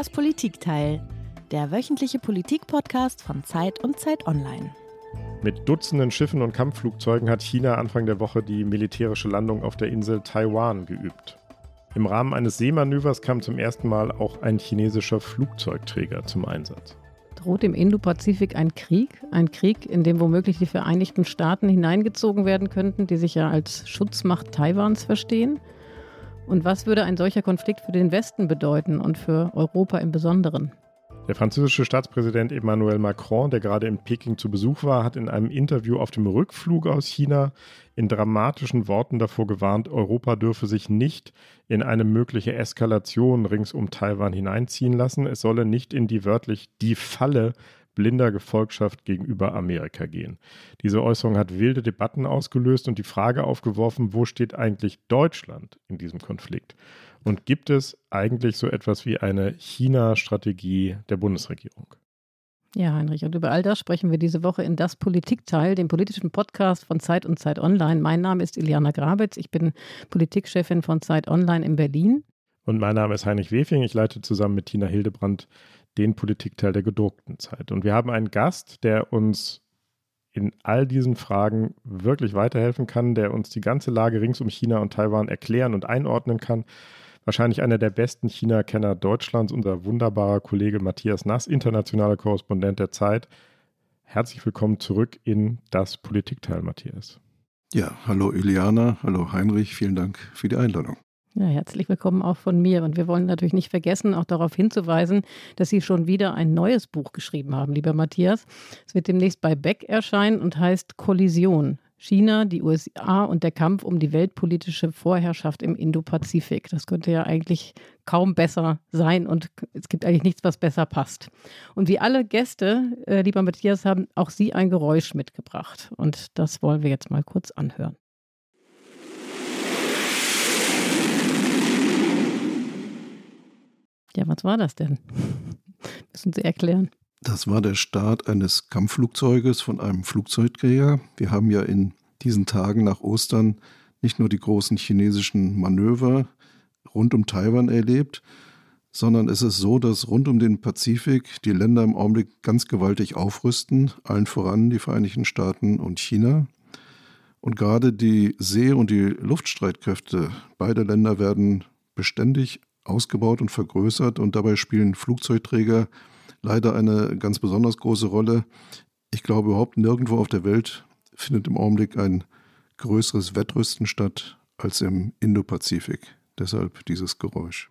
Das Politikteil, der wöchentliche Politikpodcast von Zeit und Zeit Online. Mit Dutzenden Schiffen und Kampfflugzeugen hat China Anfang der Woche die militärische Landung auf der Insel Taiwan geübt. Im Rahmen eines Seemanövers kam zum ersten Mal auch ein chinesischer Flugzeugträger zum Einsatz. Droht im Indopazifik ein Krieg? Ein Krieg, in dem womöglich die Vereinigten Staaten hineingezogen werden könnten, die sich ja als Schutzmacht Taiwans verstehen? Und was würde ein solcher Konflikt für den Westen bedeuten und für Europa im Besonderen? Der französische Staatspräsident Emmanuel Macron, der gerade in Peking zu Besuch war, hat in einem Interview auf dem Rückflug aus China in dramatischen Worten davor gewarnt, Europa dürfe sich nicht in eine mögliche Eskalation rings um Taiwan hineinziehen lassen. Es solle nicht in die wörtlich die Falle blinder Gefolgschaft gegenüber Amerika gehen. Diese Äußerung hat wilde Debatten ausgelöst und die Frage aufgeworfen, wo steht eigentlich Deutschland in diesem Konflikt? Und gibt es eigentlich so etwas wie eine China-Strategie der Bundesregierung? Ja, Heinrich, und über all das sprechen wir diese Woche in Das Politikteil, dem politischen Podcast von Zeit und Zeit Online. Mein Name ist Iliana Grabitz, ich bin Politikchefin von Zeit Online in Berlin. Und mein Name ist Heinrich Wefing, ich leite zusammen mit Tina Hildebrand den Politikteil der gedruckten Zeit. Und wir haben einen Gast, der uns in all diesen Fragen wirklich weiterhelfen kann, der uns die ganze Lage rings um China und Taiwan erklären und einordnen kann. Wahrscheinlich einer der besten China-Kenner Deutschlands, unser wunderbarer Kollege Matthias Nass, internationaler Korrespondent der Zeit. Herzlich willkommen zurück in das Politikteil, Matthias. Ja, hallo Iliana, hallo Heinrich, vielen Dank für die Einladung. Ja, herzlich willkommen auch von mir. Und wir wollen natürlich nicht vergessen, auch darauf hinzuweisen, dass Sie schon wieder ein neues Buch geschrieben haben, lieber Matthias. Es wird demnächst bei Beck erscheinen und heißt Kollision. China, die USA und der Kampf um die weltpolitische Vorherrschaft im Indopazifik. Das könnte ja eigentlich kaum besser sein und es gibt eigentlich nichts, was besser passt. Und wie alle Gäste, äh, lieber Matthias, haben auch Sie ein Geräusch mitgebracht. Und das wollen wir jetzt mal kurz anhören. Ja, was war das denn? Müssen Sie erklären. Das war der Start eines Kampfflugzeuges von einem Flugzeugträger. Wir haben ja in diesen Tagen nach Ostern nicht nur die großen chinesischen Manöver rund um Taiwan erlebt, sondern es ist so, dass rund um den Pazifik die Länder im Augenblick ganz gewaltig aufrüsten, allen voran die Vereinigten Staaten und China. Und gerade die See- und die Luftstreitkräfte beider Länder werden beständig ausgebaut und vergrößert und dabei spielen Flugzeugträger leider eine ganz besonders große Rolle. Ich glaube, überhaupt nirgendwo auf der Welt findet im Augenblick ein größeres Wettrüsten statt als im Indopazifik. Deshalb dieses Geräusch.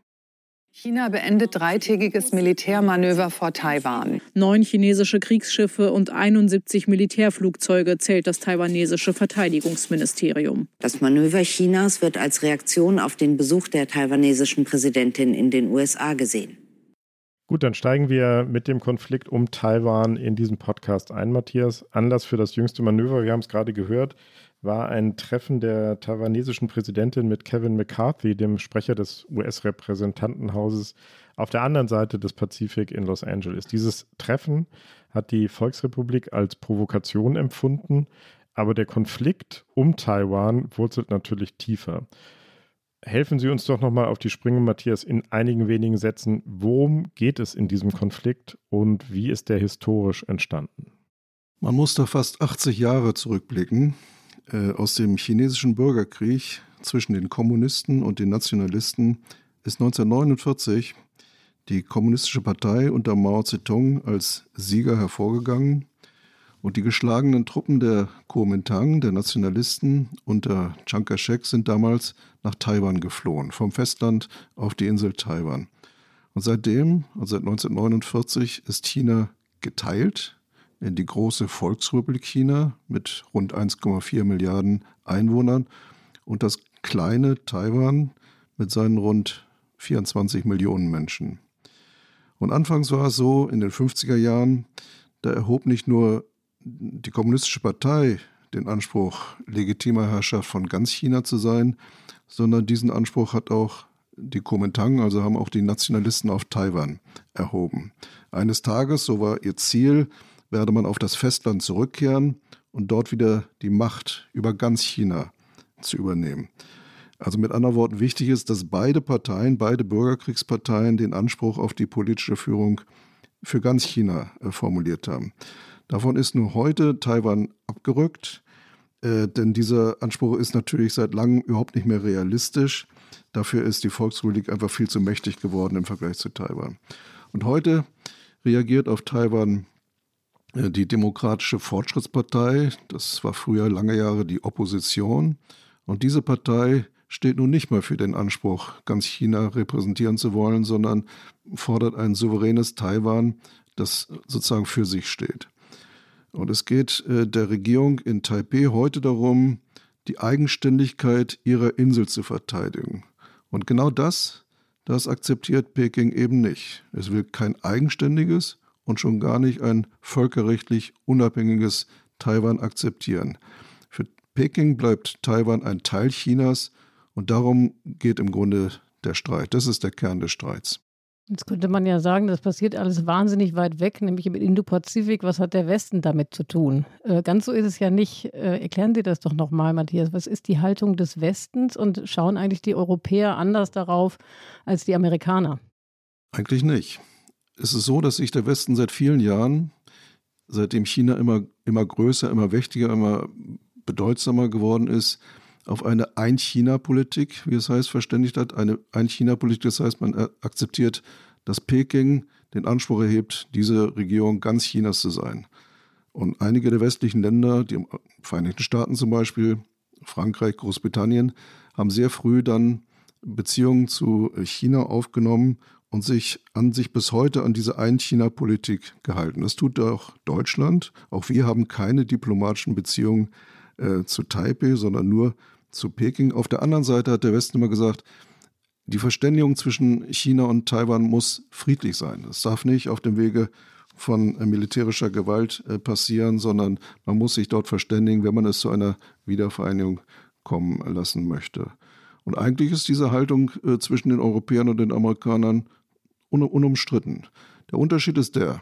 China beendet dreitägiges Militärmanöver vor Taiwan. Neun chinesische Kriegsschiffe und 71 Militärflugzeuge zählt das taiwanesische Verteidigungsministerium. Das Manöver Chinas wird als Reaktion auf den Besuch der taiwanesischen Präsidentin in den USA gesehen. Gut, dann steigen wir mit dem Konflikt um Taiwan in diesen Podcast ein, Matthias. Anlass für das jüngste Manöver, wir haben es gerade gehört, war ein Treffen der taiwanesischen Präsidentin mit Kevin McCarthy, dem Sprecher des US-Repräsentantenhauses, auf der anderen Seite des Pazifik in Los Angeles. Dieses Treffen hat die Volksrepublik als Provokation empfunden, aber der Konflikt um Taiwan wurzelt natürlich tiefer. Helfen Sie uns doch nochmal auf die Sprünge, Matthias, in einigen wenigen Sätzen. Worum geht es in diesem Konflikt und wie ist der historisch entstanden? Man muss da fast 80 Jahre zurückblicken. Äh, aus dem chinesischen Bürgerkrieg zwischen den Kommunisten und den Nationalisten ist 1949 die Kommunistische Partei unter Mao Zedong als Sieger hervorgegangen und die geschlagenen Truppen der Kuomintang, der Nationalisten unter Chiang Kai-shek sind damals nach Taiwan geflohen, vom Festland auf die Insel Taiwan. Und seitdem, also seit 1949, ist China geteilt die große Volksrepublik China mit rund 1,4 Milliarden Einwohnern und das kleine Taiwan mit seinen rund 24 Millionen Menschen. Und anfangs war es so, in den 50er Jahren, da erhob nicht nur die Kommunistische Partei den Anspruch, legitimer Herrschaft von ganz China zu sein, sondern diesen Anspruch hat auch die Kuomintang, also haben auch die Nationalisten auf Taiwan erhoben. Eines Tages, so war ihr Ziel, werde man auf das Festland zurückkehren und dort wieder die Macht über ganz China zu übernehmen. Also mit anderen Worten, wichtig ist, dass beide Parteien, beide Bürgerkriegsparteien den Anspruch auf die politische Führung für ganz China äh, formuliert haben. Davon ist nur heute Taiwan abgerückt, äh, denn dieser Anspruch ist natürlich seit langem überhaupt nicht mehr realistisch. Dafür ist die Volksrepublik einfach viel zu mächtig geworden im Vergleich zu Taiwan. Und heute reagiert auf Taiwan die Demokratische Fortschrittspartei. Das war früher lange Jahre die Opposition. Und diese Partei steht nun nicht mehr für den Anspruch, ganz China repräsentieren zu wollen, sondern fordert ein souveränes Taiwan, das sozusagen für sich steht. Und es geht äh, der Regierung in Taipeh heute darum, die Eigenständigkeit ihrer Insel zu verteidigen. Und genau das, das akzeptiert Peking eben nicht. Es will kein eigenständiges und schon gar nicht ein völkerrechtlich unabhängiges Taiwan akzeptieren. Für Peking bleibt Taiwan ein Teil Chinas und darum geht im Grunde der Streit. Das ist der Kern des Streits. Jetzt könnte man ja sagen, das passiert alles wahnsinnig weit weg, nämlich im Indo-Pazifik. Was hat der Westen damit zu tun? Äh, ganz so ist es ja nicht. Äh, erklären Sie das doch nochmal, Matthias. Was ist die Haltung des Westens und schauen eigentlich die Europäer anders darauf als die Amerikaner? Eigentlich nicht. Es ist so, dass sich der Westen seit vielen Jahren, seitdem China immer, immer größer, immer mächtiger, immer bedeutsamer geworden ist, auf eine Ein-China-Politik, wie es heißt, verständigt hat. Eine Ein-China-Politik, das heißt, man akzeptiert, dass Peking den Anspruch erhebt, diese Regierung ganz Chinas zu sein. Und einige der westlichen Länder, die Vereinigten Staaten zum Beispiel, Frankreich, Großbritannien, haben sehr früh dann Beziehungen zu China aufgenommen und sich an sich bis heute an diese Ein-China-Politik gehalten. Das tut auch Deutschland. Auch wir haben keine diplomatischen Beziehungen äh, zu Taipei, sondern nur zu Peking. Auf der anderen Seite hat der Westen immer gesagt, die Verständigung zwischen China und Taiwan muss friedlich sein. Es darf nicht auf dem Wege von äh, militärischer Gewalt äh, passieren, sondern man muss sich dort verständigen, wenn man es zu einer Wiedervereinigung kommen lassen möchte. Und eigentlich ist diese Haltung äh, zwischen den Europäern und den Amerikanern un unumstritten. Der Unterschied ist der,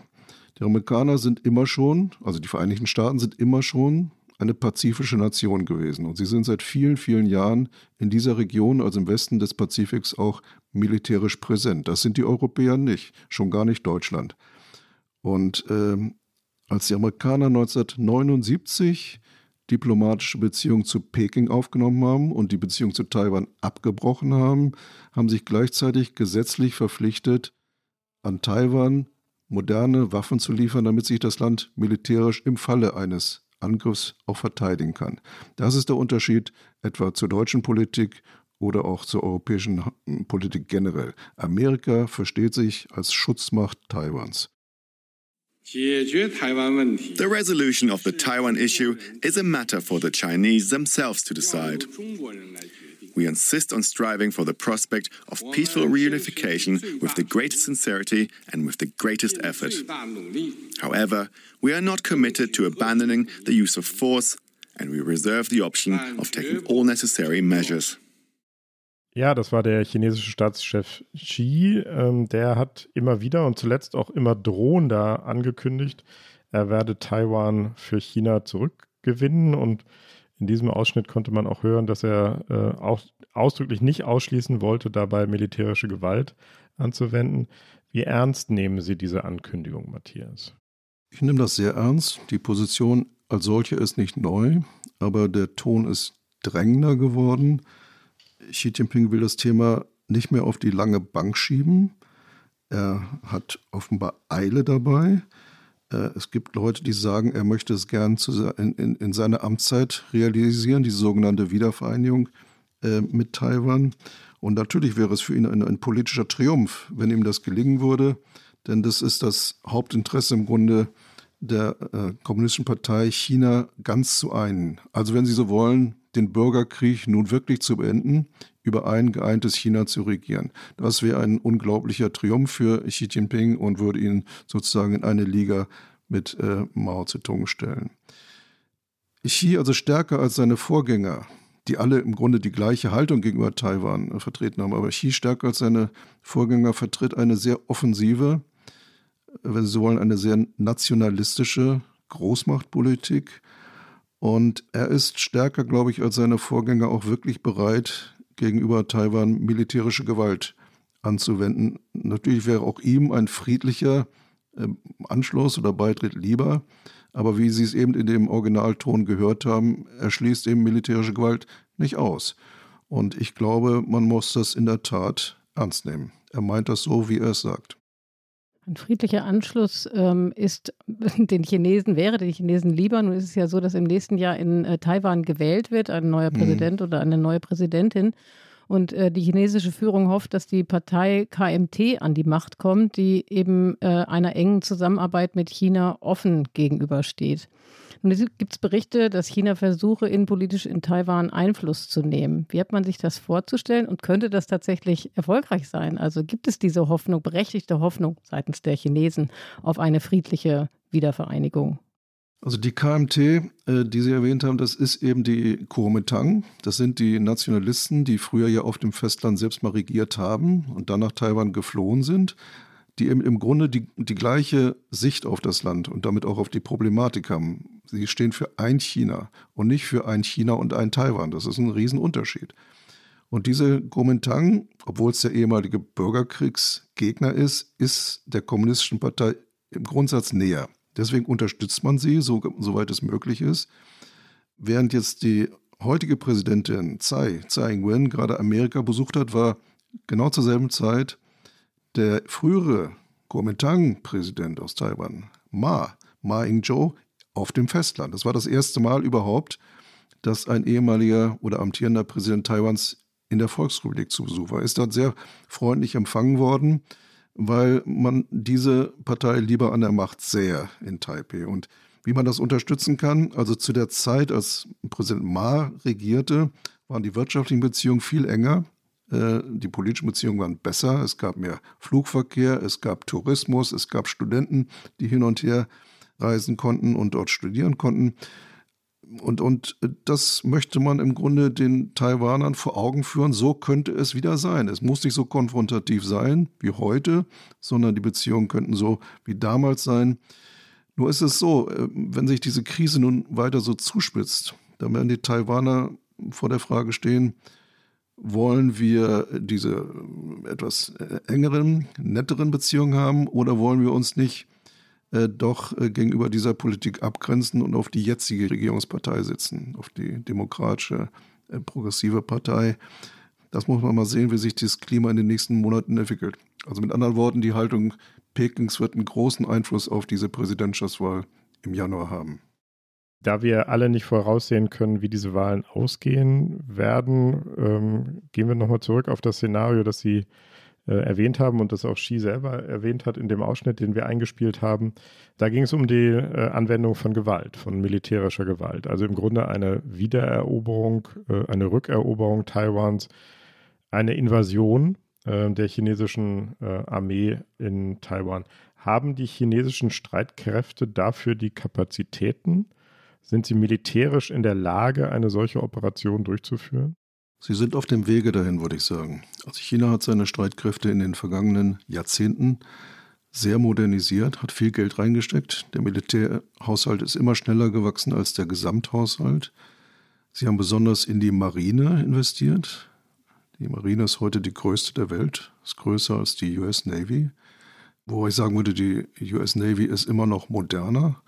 die Amerikaner sind immer schon, also die Vereinigten Staaten sind immer schon eine pazifische Nation gewesen. Und sie sind seit vielen, vielen Jahren in dieser Region, also im Westen des Pazifiks, auch militärisch präsent. Das sind die Europäer nicht, schon gar nicht Deutschland. Und ähm, als die Amerikaner 1979 diplomatische Beziehungen zu Peking aufgenommen haben und die Beziehung zu Taiwan abgebrochen haben, haben sich gleichzeitig gesetzlich verpflichtet, an Taiwan moderne Waffen zu liefern, damit sich das Land militärisch im Falle eines Angriffs auch verteidigen kann. Das ist der Unterschied etwa zur deutschen Politik oder auch zur europäischen Politik generell. Amerika versteht sich als Schutzmacht Taiwans. The resolution of the Taiwan issue is a matter for the Chinese themselves to decide. We insist on striving for the prospect of peaceful reunification with the greatest sincerity and with the greatest effort. However, we are not committed to abandoning the use of force, and we reserve the option of taking all necessary measures. Ja, das war der chinesische Staatschef Xi. Ähm, der hat immer wieder und zuletzt auch immer drohender angekündigt, er werde Taiwan für China zurückgewinnen und in diesem Ausschnitt konnte man auch hören, dass er äh, auch ausdrücklich nicht ausschließen wollte, dabei militärische Gewalt anzuwenden. Wie ernst nehmen Sie diese Ankündigung, Matthias? Ich nehme das sehr ernst. Die Position als solche ist nicht neu, aber der Ton ist drängender geworden. Xi Jinping will das Thema nicht mehr auf die lange Bank schieben. Er hat offenbar Eile dabei. Äh, es gibt Leute, die sagen, er möchte es gern in, in, in seiner Amtszeit realisieren, die sogenannte Wiedervereinigung äh, mit Taiwan. Und natürlich wäre es für ihn ein, ein, politischer Triumph, wenn ihm das gelingen würde, denn das ist das Hauptinteresse im Grunde der äh, Kommunistischen Partei, China ganz zu einen. Also wenn Sie so wollen, den Bürgerkrieg nun wirklich zu beenden, über ein geeintes China zu regieren. Das wäre ein unglaublicher Triumph für Xi Jinping und würde ihn sozusagen in eine Liga mit äh, Mao Zedong stellen. Xi also stärker als seine Vorgänger, die alle im Grunde die gleiche Haltung gegenüber Taiwan äh, vertreten haben, aber Xi stärker als seine Vorgänger vertritt eine sehr offensive, äh, wenn Sie so wollen, eine sehr nationalistische Großmachtpolitik und er ist stärker, glaube ich, als seine Vorgänger auch wirklich bereit, gegenüber Taiwan militärische Gewalt anzuwenden. Natürlich wäre auch ihm ein friedlicher äh, Anschluss oder Beitritt lieber, aber wie Sie es eben in dem Originalton gehört haben, erschließt eben militärische Gewalt nicht aus. Und ich glaube, man muss das in der Tat ernst nehmen. Er meint das so, wie er es sagt. Ein friedlicher Anschluss ähm, ist den Chinesen, wäre den Chinesen lieber. Nun ist es ja so, dass im nächsten Jahr in äh, Taiwan gewählt wird, ein neuer mhm. Präsident oder eine neue Präsidentin. Und äh, die chinesische Führung hofft, dass die Partei KMT an die Macht kommt, die eben äh, einer engen Zusammenarbeit mit China offen gegenübersteht. Es gibt Berichte, dass China versuche, innenpolitisch in Taiwan Einfluss zu nehmen. Wie hat man sich das vorzustellen und könnte das tatsächlich erfolgreich sein? Also gibt es diese Hoffnung, berechtigte Hoffnung seitens der Chinesen auf eine friedliche Wiedervereinigung? Also die KMT, äh, die Sie erwähnt haben, das ist eben die Kuomintang. Das sind die Nationalisten, die früher ja auf dem Festland selbst mal regiert haben und dann nach Taiwan geflohen sind, die im Grunde die, die gleiche Sicht auf das Land und damit auch auf die Problematik haben. Sie stehen für ein China und nicht für ein China und ein Taiwan. Das ist ein Riesenunterschied. Und diese Kuomintang, obwohl es der ehemalige Bürgerkriegsgegner ist, ist der kommunistischen Partei im Grundsatz näher. Deswegen unterstützt man sie, so, soweit es möglich ist. Während jetzt die heutige Präsidentin Tsai, Tsai Ing-wen, gerade Amerika besucht hat, war genau zur selben Zeit der frühere Kuomintang-Präsident aus Taiwan, Ma, Ma Ying-jeou, auf dem Festland. Das war das erste Mal überhaupt, dass ein ehemaliger oder amtierender Präsident Taiwans in der Volksrepublik zu Besuch war. Ist dort sehr freundlich empfangen worden weil man diese Partei lieber an der Macht sähe in Taipei. Und wie man das unterstützen kann, also zu der Zeit, als Präsident Ma regierte, waren die wirtschaftlichen Beziehungen viel enger. Äh, die politischen Beziehungen waren besser. Es gab mehr Flugverkehr, es gab Tourismus, es gab Studenten, die hin und her reisen konnten und dort studieren konnten. Und, und das möchte man im Grunde den Taiwanern vor Augen führen. So könnte es wieder sein. Es muss nicht so konfrontativ sein wie heute, sondern die Beziehungen könnten so wie damals sein. Nur ist es so, äh, wenn sich diese Krise nun weiter so zuspitzt, dann werden die Taiwaner vor der Frage stehen, wollen wir diese etwas äh, engeren, netteren Beziehungen haben oder wollen wir uns nicht äh, doch äh, gegenüber dieser Politik abgrenzen und auf die jetzige Regierungspartei sitzen, auf die demokratische, äh, progressive Partei. Das muss man mal sehen, wie sich das Klima in den nächsten Monaten entwickelt. Also mit anderen Worten, die Haltung Pekings wird einen großen Einfluss auf diese Präsidentschaftswahl im Januar haben. Da wir alle nicht voraussehen können, wie diese Wahlen ausgehen werden, ähm, gehen wir nochmal zurück auf das Szenario, das Sie äh, erwähnt haben und das auch Xi selber erwähnt hat in dem Ausschnitt, den wir eingespielt haben. Da ging es um die äh, Anwendung von Gewalt, von militärischer Gewalt. Also im Grunde eine Wiedereroberung, äh, eine Rückeroberung Taiwans, eine Invasion äh, der chinesischen äh, Armee in Taiwan. Haben die chinesischen Streitkräfte dafür die Kapazitäten? Sind sie militärisch in der Lage, eine solche Operation durchzuführen? Sie sind auf dem Wege dahin, würde ich sagen. Also China hat seine Streitkräfte in den vergangenen Jahrzehnten sehr modernisiert, hat viel Geld reingesteckt. Der Militärhaushalt ist immer schneller gewachsen als der Gesamthaushalt. Sie haben besonders in die Marine investiert. Die Marine ist heute die größte der Welt, ist größer als die US Navy. Wo ich sagen würde, die US Navy ist immer noch moderner,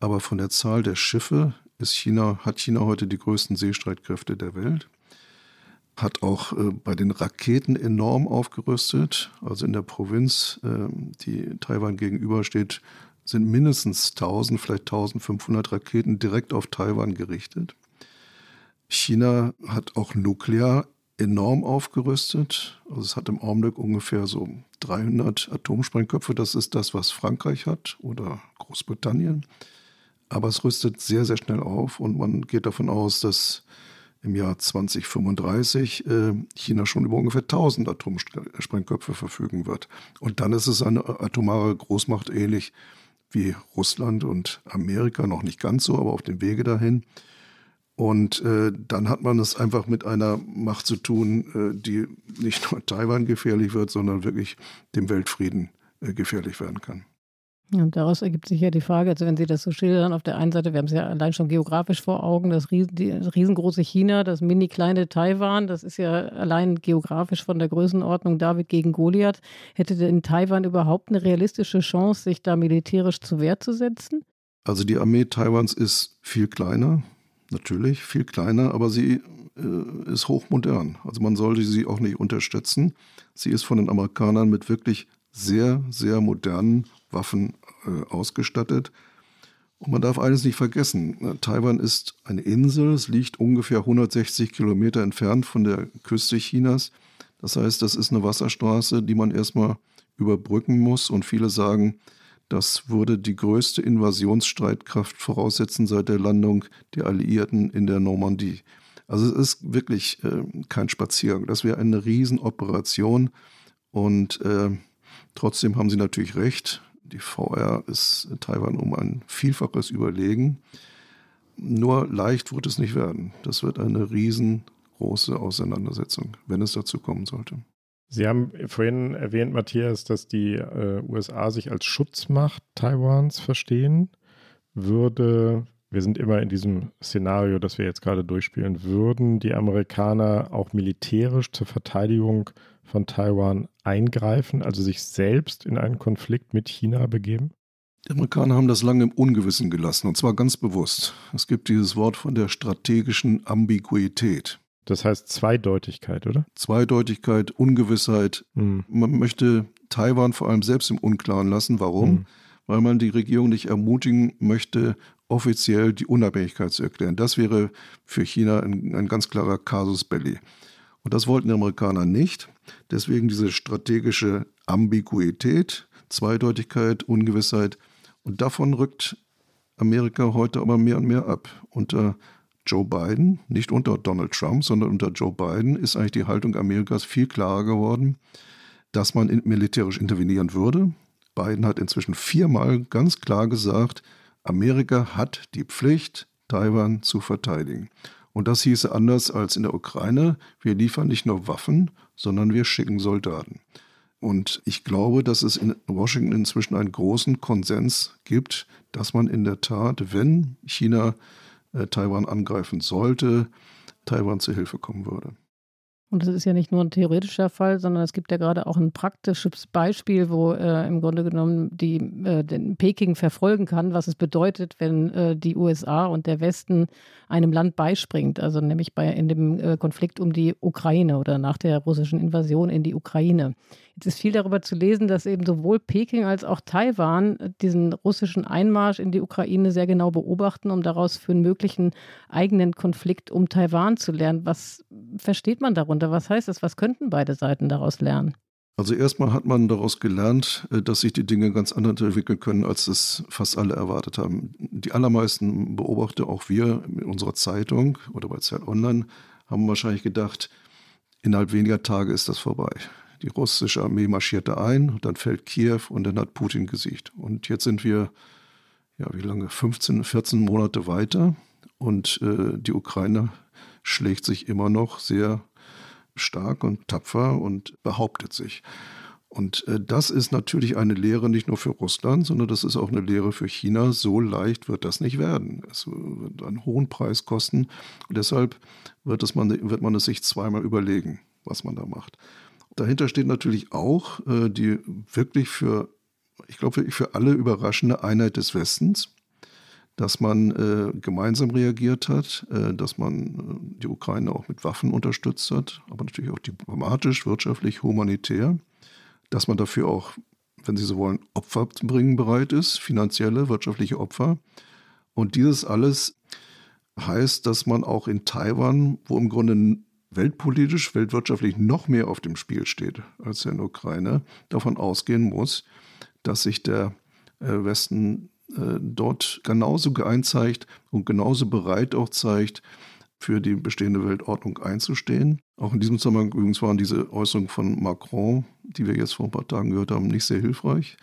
aber von der Zahl der Schiffe ist China, hat China heute die größten Seestreitkräfte der Welt hat auch äh, bei den Raketen enorm aufgerüstet. Also in der Provinz, äh, die Taiwan gegenübersteht, sind mindestens 1000, vielleicht 1500 Raketen direkt auf Taiwan gerichtet. China hat auch nuklear enorm aufgerüstet. Also es hat im Augenblick ungefähr so 300 Atomsprengköpfe. Das ist das, was Frankreich hat oder Großbritannien. Aber es rüstet sehr, sehr schnell auf und man geht davon aus, dass im Jahr 2035 äh, China schon über ungefähr 1000 Atomsprengköpfe verfügen wird. Und dann ist es eine atomare Großmacht ähnlich wie Russland und Amerika, noch nicht ganz so, aber auf dem Wege dahin. Und äh, dann hat man es einfach mit einer Macht zu tun, äh, die nicht nur Taiwan gefährlich wird, sondern wirklich dem Weltfrieden äh, gefährlich werden kann. Und daraus ergibt sich ja die Frage, also wenn Sie das so schildern, auf der einen Seite, wir haben es ja allein schon geografisch vor Augen, das, riesengroße China, das mini kleine Taiwan, das ist ja allein geografisch von der Größenordnung David gegen Goliath. Hätte denn Taiwan überhaupt eine realistische Chance, sich da militärisch zu Wehr zu setzen? Also die Armee Taiwans ist viel kleiner, natürlich viel kleiner, aber sie äh, ist hochmodern. Also man sollte sie auch nicht unterstützen. Sie ist von den Amerikanern mit wirklich sehr, sehr modernen Waffen äh, ausgestattet. Und man darf eines nicht vergessen, Taiwan ist eine Insel, es liegt ungefähr 160 Kilometer entfernt von der Küste Chinas. Das heißt, das ist eine Wasserstraße, die man erstmal überbrücken muss. Und viele sagen, das würde die größte Invasionsstreitkraft voraussetzen seit der Landung der Alliierten in der Normandie. Also es ist wirklich äh, kein Spaziergang. Das wäre eine Riesenoperation. Und äh, trotzdem haben Sie natürlich recht. Die VR ist Taiwan um ein Vielfaches überlegen. Nur leicht wird es nicht werden. Das wird eine riesengroße Auseinandersetzung, wenn es dazu kommen sollte. Sie haben vorhin erwähnt, Matthias, dass die äh, USA sich als Schutzmacht Taiwans verstehen. Würde, wir sind immer in diesem Szenario, das wir jetzt gerade durchspielen, würden die Amerikaner auch militärisch zur Verteidigung von Taiwan eingreifen, also sich selbst in einen Konflikt mit China begeben? Die Amerikaner haben das lange im Ungewissen gelassen, und zwar ganz bewusst. Es gibt dieses Wort von der strategischen Ambiguität. Das heißt Zweideutigkeit, oder? Zweideutigkeit, Ungewissheit. Mhm. Man möchte Taiwan vor allem selbst im Unklaren lassen. Warum? Mhm. Weil man die Regierung nicht ermutigen möchte, offiziell die Unabhängigkeit zu erklären. Das wäre für China ein, ein ganz klarer Casus belli. Und das wollten die Amerikaner nicht. Deswegen diese strategische Ambiguität, Zweideutigkeit, Ungewissheit. Und davon rückt Amerika heute aber mehr und mehr ab. Unter Joe Biden, nicht unter Donald Trump, sondern unter Joe Biden ist eigentlich die Haltung Amerikas viel klarer geworden, dass man militärisch intervenieren würde. Biden hat inzwischen viermal ganz klar gesagt, Amerika hat die Pflicht, Taiwan zu verteidigen. Und das hieße anders als in der Ukraine, wir liefern nicht nur Waffen, sondern wir schicken Soldaten. Und ich glaube, dass es in Washington inzwischen einen großen Konsens gibt, dass man in der Tat, wenn China äh, Taiwan angreifen sollte, Taiwan zu Hilfe kommen würde. Und das ist ja nicht nur ein theoretischer Fall, sondern es gibt ja gerade auch ein praktisches Beispiel, wo äh, im Grunde genommen die, äh, den Peking verfolgen kann, was es bedeutet, wenn äh, die USA und der Westen einem Land beispringt, also nämlich bei, in dem äh, Konflikt um die Ukraine oder nach der russischen Invasion in die Ukraine. Jetzt ist viel darüber zu lesen, dass eben sowohl Peking als auch Taiwan diesen russischen Einmarsch in die Ukraine sehr genau beobachten, um daraus für einen möglichen eigenen Konflikt um Taiwan zu lernen. Was versteht man darunter? Was heißt das? Was könnten beide Seiten daraus lernen? Also erstmal hat man daraus gelernt, äh, dass sich die Dinge ganz anders entwickeln können, als es fast alle erwartet haben. Die allermeisten Beobachter, auch wir in unserer Zeitung oder bei Zeit Online, haben wahrscheinlich gedacht, innerhalb weniger Tage ist das vorbei. Die russische Armee marschierte ein, dann fällt Kiew und dann hat Putin gesiegt. Und jetzt sind wir, ja, wie lange? 15, 14 Monate weiter und äh, die Ukraine schlägt sich immer noch sehr stark und tapfer und behauptet sich. Und äh, das ist natürlich eine Lehre nicht nur für Russland, sondern das ist auch eine Lehre für China. So leicht wird das nicht werden. Es wird einen hohen Preis kosten. Und deshalb wird, es man, wird man es sich zweimal überlegen, was man da macht. Dahinter steht natürlich auch äh, die wirklich für, ich glaube, für alle überraschende Einheit des Westens, dass man äh, gemeinsam reagiert hat, äh, dass man äh, die Ukraine auch mit Waffen unterstützt hat, aber natürlich auch diplomatisch, wirtschaftlich, humanitär, dass man dafür auch, wenn Sie so wollen, Opfer zu bringen bereit ist, finanzielle, wirtschaftliche Opfer. Und dieses alles heißt, dass man auch in Taiwan, wo im Grunde weltpolitisch, weltwirtschaftlich noch mehr auf dem Spiel steht als in der Ukraine, davon ausgehen muss, dass sich der äh, Westen äh, dort genauso geeint zeigt und genauso bereit auch zeigt, für die bestehende Weltordnung einzustehen. Auch in diesem Zusammenhang übrigens waren diese Äußerungen von Macron, die wir jetzt vor ein paar Tagen gehört haben, nicht sehr hilfreich.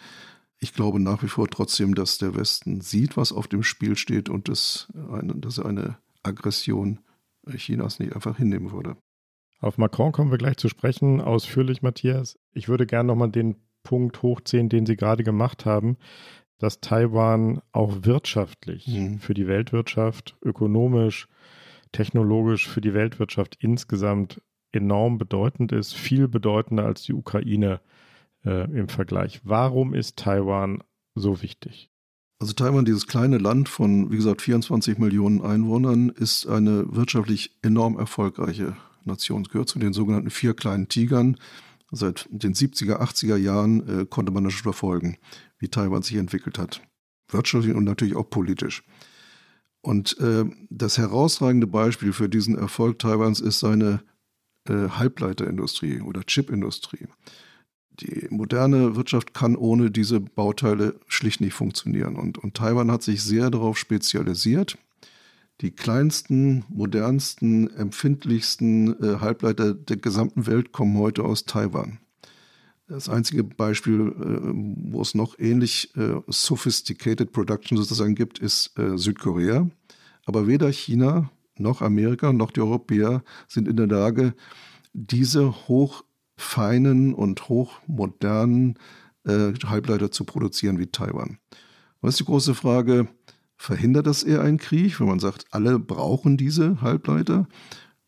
Ich glaube nach wie vor trotzdem, dass der Westen sieht, was auf dem Spiel steht und dass, er eine Aggression Chinas nicht einfach hinnehmen würde. Auf Macron kommen wir gleich zu sprechen, ausführlich, Matthias. Ich würde gerne nochmal den Punkt hochziehen, den Sie gerade gemacht haben. dass Taiwan auch wirtschaftlich mhm. für die Weltwirtschaft, ökonomisch, technologisch für die Weltwirtschaft insgesamt enorm bedeutend ist, viel bedeutender als die Ukraine äh, im Vergleich. Warum ist Taiwan so wichtig? Also Taiwan, dieses kleine Land von, wie gesagt, 24 Millionen Einwohnern, ist eine wirtschaftlich enorm erfolgreiche Nation. Es gehört zu den sogenannten vier kleinen Tigern. Seit den 70er, 80er Jahren äh, konnte man das schon verfolgen, wie Taiwan sich entwickelt hat. Wirtschaftlich und natürlich auch politisch. Und äh, das herausragende Beispiel für diesen Erfolg Taiwans ist seine äh, Halbleiterindustrie oder Chipindustrie. Die moderne Wirtschaft kann ohne diese Bauteile schlicht nicht funktionieren. Und, und Taiwan hat sich sehr darauf spezialisiert. Die kleinsten, modernsten, empfindlichsten äh, Halbleiter der gesamten Welt kommen heute aus Taiwan. Das einzige Beispiel, äh, wo es noch ähnlich äh, sophisticated Production sozusagen gibt, ist äh, Südkorea. Aber weder China noch Amerika noch die Europäer sind in der Lage, diese hochfeinen und hochmodernen Halbleiter zu produzieren wie Taiwan. Was ist die große Frage? Verhindert das eher einen Krieg, wenn man sagt, alle brauchen diese Halbleiter?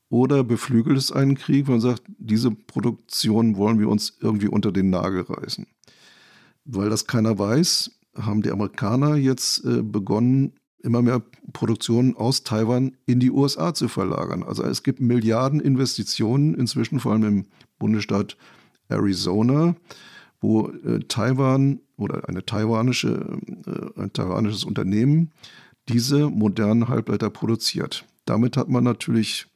Oder beflügelt es einen Krieg, wenn man sagt, diese Produktion wollen wir uns irgendwie unter den Nagel reißen? Weil das keiner weiß, haben die Amerikaner jetzt äh, begonnen, immer mehr Produktionen aus Taiwan in die USA zu verlagern. Also es gibt Milliarden Investitionen inzwischen, vor allem im Bundesstaat Arizona, wo äh, Taiwan oder eine taiwanische, äh, ein taiwanisches Unternehmen diese modernen Halbleiter produziert. Damit hat man natürlich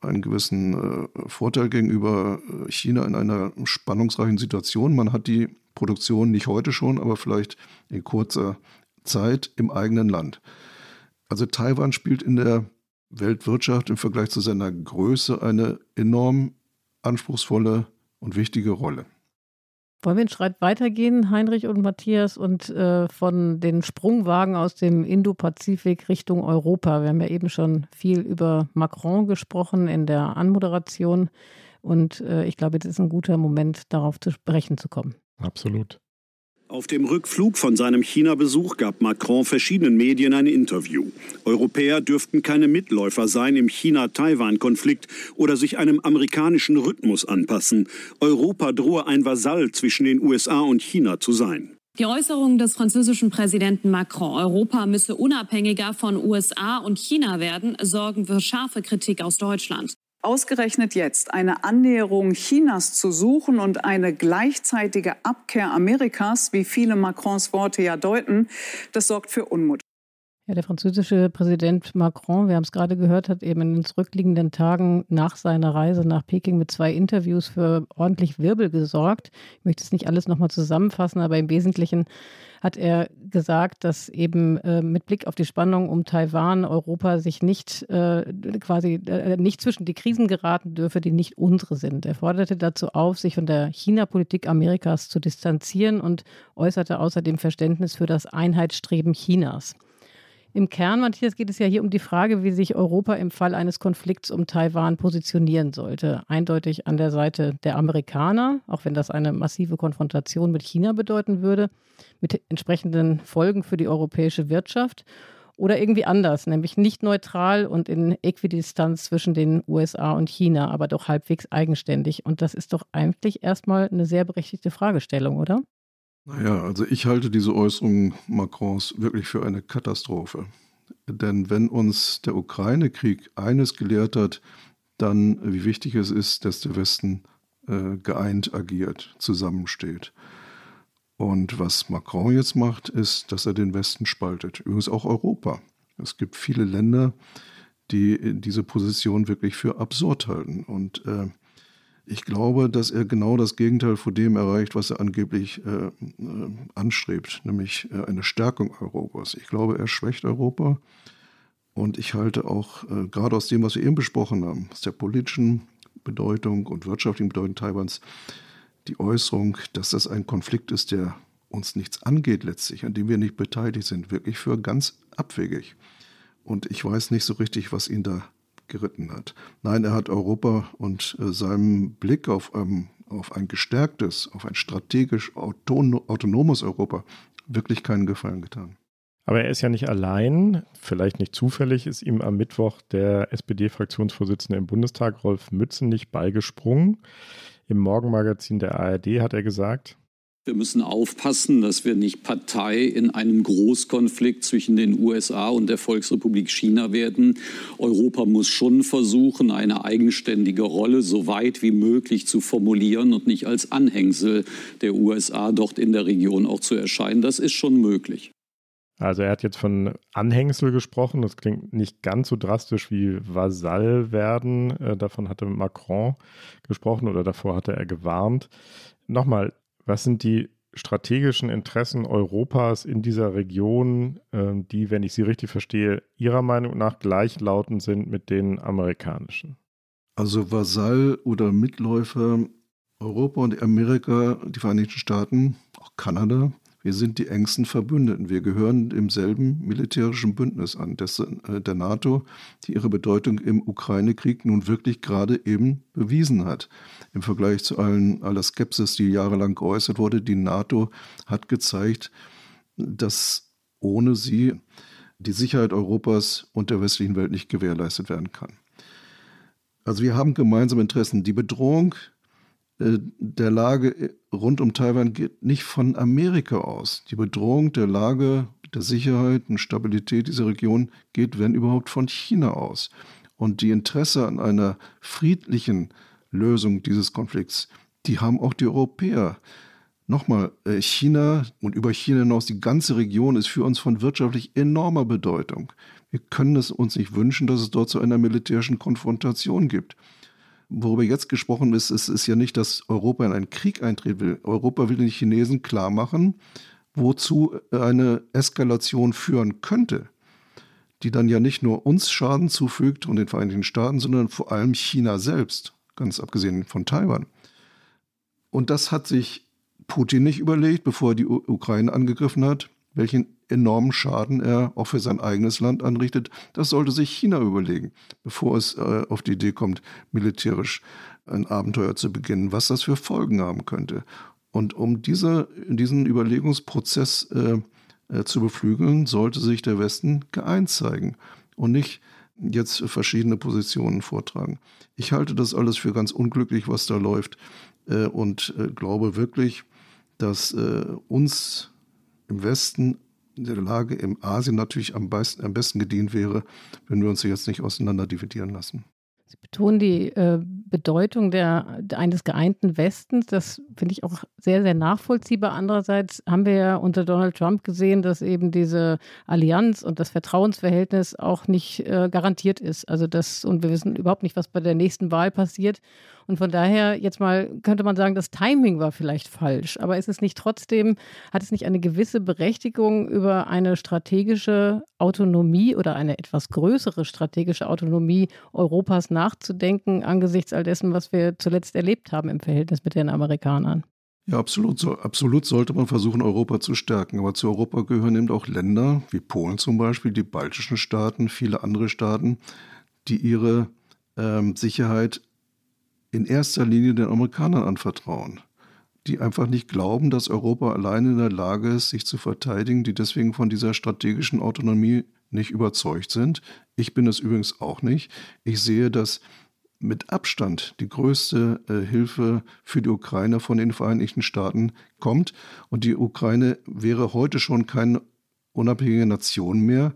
einen gewissen äh, Vorteil gegenüber äh, China in einer spannungsreichen Situation. Man hat die Produktion nicht heute schon, aber vielleicht in kurzer Zeit im eigenen Land. Also Taiwan spielt in der Weltwirtschaft im Vergleich zu seiner Größe eine enorm anspruchsvolle und wichtige Rolle. Wollen wir einen Schritt weitergehen, Heinrich und Matthias, und äh, von den Sprungwagen aus dem Indo-Pazifik Richtung Europa? Wir haben ja eben schon viel über Macron gesprochen in der Anmoderation. Und äh, ich glaube, jetzt ist ein guter Moment, darauf zu sprechen zu kommen. Absolut. Auf dem Rückflug von seinem China-Besuch gab Macron verschiedenen Medien ein Interview. Europäer dürften keine Mitläufer sein im China-Taiwan-Konflikt oder sich einem amerikanischen Rhythmus anpassen. Europa drohe ein Vasall zwischen den USA und China zu sein. Die Äußerung des französischen Präsidenten Macron, Europa müsse unabhängiger von USA und China werden, sorgen für scharfe Kritik aus Deutschland. Ausgerechnet jetzt eine Annäherung Chinas zu suchen und eine gleichzeitige Abkehr Amerikas, wie viele Macrons Worte ja deuten, das sorgt für Unmut. Ja, der französische Präsident Macron, wir haben es gerade gehört, hat eben in den zurückliegenden Tagen nach seiner Reise nach Peking mit zwei Interviews für ordentlich Wirbel gesorgt. Ich möchte es nicht alles nochmal zusammenfassen, aber im Wesentlichen hat er gesagt, dass eben äh, mit Blick auf die Spannung um Taiwan Europa sich nicht äh, quasi äh, nicht zwischen die Krisen geraten dürfe, die nicht unsere sind. Er forderte dazu auf, sich von der China-Politik Amerikas zu distanzieren und äußerte außerdem Verständnis für das Einheitsstreben Chinas. Im Kern, Matthias, geht es ja hier um die Frage, wie sich Europa im Fall eines Konflikts um Taiwan positionieren sollte. Eindeutig an der Seite der Amerikaner, auch wenn das eine massive Konfrontation mit China bedeuten würde, mit entsprechenden Folgen für die europäische Wirtschaft. Oder irgendwie anders, nämlich nicht neutral und in Äquidistanz zwischen den USA und China, aber doch halbwegs eigenständig. Und das ist doch eigentlich erstmal eine sehr berechtigte Fragestellung, oder? Naja, also ich halte diese Äußerung Macrons wirklich für eine Katastrophe. Denn wenn uns der Ukraine-Krieg eines gelehrt hat, dann wie wichtig es ist, dass der Westen äh, geeint agiert, zusammensteht. Und was Macron jetzt macht, ist, dass er den Westen spaltet. Übrigens auch Europa. Es gibt viele Länder, die diese Position wirklich für absurd halten. Und äh, ich glaube, dass er genau das Gegenteil von dem erreicht, was er angeblich äh, äh, anstrebt, nämlich äh, eine Stärkung Europas. Ich glaube, er schwächt Europa. Und ich halte auch, äh, gerade aus dem, was wir eben besprochen haben, aus der politischen Bedeutung und wirtschaftlichen Bedeutung Taiwans, die Äußerung, dass das ein Konflikt ist, der uns nichts angeht letztlich, an dem wir nicht beteiligt sind, wirklich für ganz abwegig. Und ich weiß nicht so richtig, was ihn da geritten hat. Nein, er hat Europa und äh, seinem Blick auf, ähm, auf ein gestärktes, auf ein strategisch autonomes Europa wirklich keinen Gefallen getan. Aber er ist ja nicht allein. Vielleicht nicht zufällig ist ihm am Mittwoch der SPD-Fraktionsvorsitzende im Bundestag, Rolf Mützenich, beigesprungen. Im Morgenmagazin der ARD hat er gesagt, wir müssen aufpassen, dass wir nicht Partei in einem Großkonflikt zwischen den USA und der Volksrepublik China werden. Europa muss schon versuchen, eine eigenständige Rolle so weit wie möglich zu formulieren und nicht als Anhängsel der USA dort in der Region auch zu erscheinen. Das ist schon möglich. Also er hat jetzt von Anhängsel gesprochen. Das klingt nicht ganz so drastisch wie Vasall werden. Äh, davon hatte Macron gesprochen oder davor hatte er gewarnt. Nochmal, was sind die strategischen Interessen Europas in dieser Region, ähm, die, wenn ich sie richtig verstehe, Ihrer Meinung nach gleichlautend sind mit den amerikanischen? Also Vasall oder Mitläufer Europa und Amerika, die Vereinigten Staaten, auch Kanada, wir sind die engsten Verbündeten. Wir gehören im selben militärischen Bündnis an, des, äh, der NATO, die ihre Bedeutung im Ukraine-Krieg nun wirklich gerade eben bewiesen hat. Im Vergleich zu allen, aller Skepsis, die jahrelang geäußert wurde, die NATO hat gezeigt, dass ohne sie die Sicherheit Europas und der westlichen Welt nicht gewährleistet werden kann. Also wir haben gemeinsame Interessen. Die Bedrohung der Lage rund um Taiwan geht nicht von Amerika aus. Die Bedrohung der Lage, der Sicherheit und Stabilität dieser Region geht, wenn überhaupt, von China aus. Und die Interesse an einer friedlichen Lösung dieses Konflikts, die haben auch die Europäer. Nochmal, äh, China und über China hinaus die ganze Region ist für uns von wirtschaftlich enormer Bedeutung. Wir können es uns nicht wünschen, dass es dort zu einer militärischen Konfrontation gibt worüber jetzt gesprochen ist, ist, ist ja nicht, dass Europa in einen Krieg eintreten will. Europa will den Chinesen klar machen, wozu eine Eskalation führen könnte, die dann ja nicht nur uns Schaden zufügt und den Vereinigten Staaten, sondern vor allem China selbst, ganz abgesehen von Taiwan. Und das hat sich Putin nicht überlegt, bevor er die Ukraine angegriffen hat, welchen enormen Schaden er auch für sein eigenes Land anrichtet, das sollte sich China überlegen, bevor es äh, auf die Idee kommt, militärisch ein Abenteuer zu beginnen, was das für Folgen haben könnte. Und um diese, diesen Überlegungsprozess äh, äh, zu beflügeln, sollte sich der Westen geeint zeigen und nicht jetzt verschiedene Positionen vortragen. Ich halte das alles für ganz unglücklich, was da läuft äh, und äh, glaube wirklich, dass uns im Westen der Lage im Asien natürlich am besten, am besten gedient wäre, wenn wir uns jetzt nicht auseinander dividieren lassen. Sie betonen die äh, Bedeutung der, eines geeinten Westens. Das finde ich auch sehr, sehr nachvollziehbar. Andererseits haben wir ja unter Donald Trump gesehen, dass eben diese Allianz und das Vertrauensverhältnis auch nicht äh, garantiert ist. Also das, und wir wissen überhaupt nicht, was bei der nächsten Wahl passiert. Und von daher, jetzt mal könnte man sagen, das Timing war vielleicht falsch. Aber ist es nicht trotzdem, hat es nicht eine gewisse Berechtigung, über eine strategische Autonomie oder eine etwas größere strategische Autonomie Europas nachzudenken, angesichts all dessen, was wir zuletzt erlebt haben im Verhältnis mit den Amerikanern? Ja, absolut. So, absolut sollte man versuchen, Europa zu stärken. Aber zu Europa gehören eben auch Länder wie Polen zum Beispiel, die baltischen Staaten, viele andere Staaten, die ihre ähm, Sicherheit in erster Linie den Amerikanern anvertrauen, die einfach nicht glauben, dass Europa allein in der Lage ist, sich zu verteidigen, die deswegen von dieser strategischen Autonomie nicht überzeugt sind. Ich bin es übrigens auch nicht. Ich sehe, dass mit Abstand die größte äh, Hilfe für die Ukraine von den Vereinigten Staaten kommt. Und die Ukraine wäre heute schon keine unabhängige Nation mehr,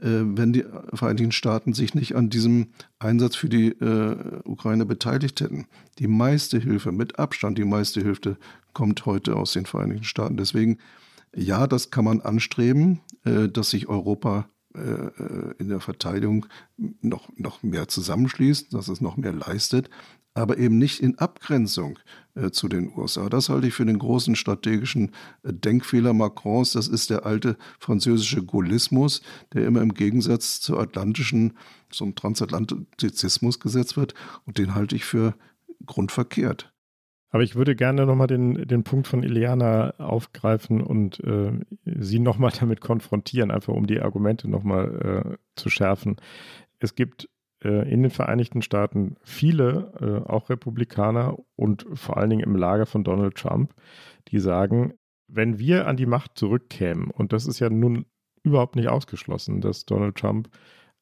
wenn die Vereinigten Staaten sich nicht an diesem Einsatz für die äh, Ukraine beteiligt hätten. Die meiste Hilfe, mit Abstand die meiste Hilfe, kommt heute aus den Vereinigten Staaten. Deswegen, ja, das kann man anstreben, äh, dass sich Europa äh, äh, in der Verteidigung noch, noch mehr zusammenschließt, dass es noch mehr leistet aber eben nicht in Abgrenzung äh, zu den USA. Das halte ich für den großen strategischen äh, Denkfehler Macrons. Das ist der alte französische Gaullismus, der immer im Gegensatz zur atlantischen, zum Transatlantizismus gesetzt wird. Und den halte ich für grundverkehrt. Aber ich würde gerne nochmal den, den Punkt von Ileana aufgreifen und äh, sie nochmal damit konfrontieren, einfach um die Argumente nochmal äh, zu schärfen. Es gibt äh, in den Vereinigten Staaten viele, äh, auch Republikaner und vor allen Dingen im Lager von Donald Trump, die sagen, wenn wir an die Macht zurückkämen, und das ist ja nun überhaupt nicht ausgeschlossen, dass Donald Trump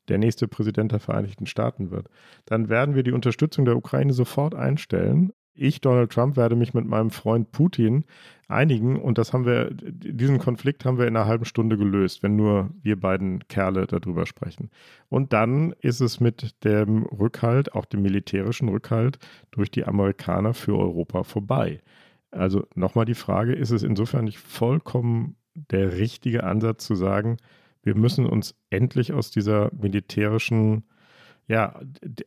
der nächste Präsident der Vereinigten Staaten wird, dann werden wir die Unterstützung der Ukraine sofort einstellen. Ich, Donald Trump, werde mich mit meinem Freund Putin einigen und das haben wir, diesen Konflikt haben wir in einer halben Stunde gelöst, wenn nur wir beiden Kerle darüber sprechen. Und dann ist es mit dem Rückhalt, auch dem militärischen Rückhalt durch die Amerikaner für Europa vorbei. Also nochmal die Frage, ist es insofern nicht vollkommen der richtige Ansatz zu sagen, wir müssen uns endlich aus dieser militärischen, ja,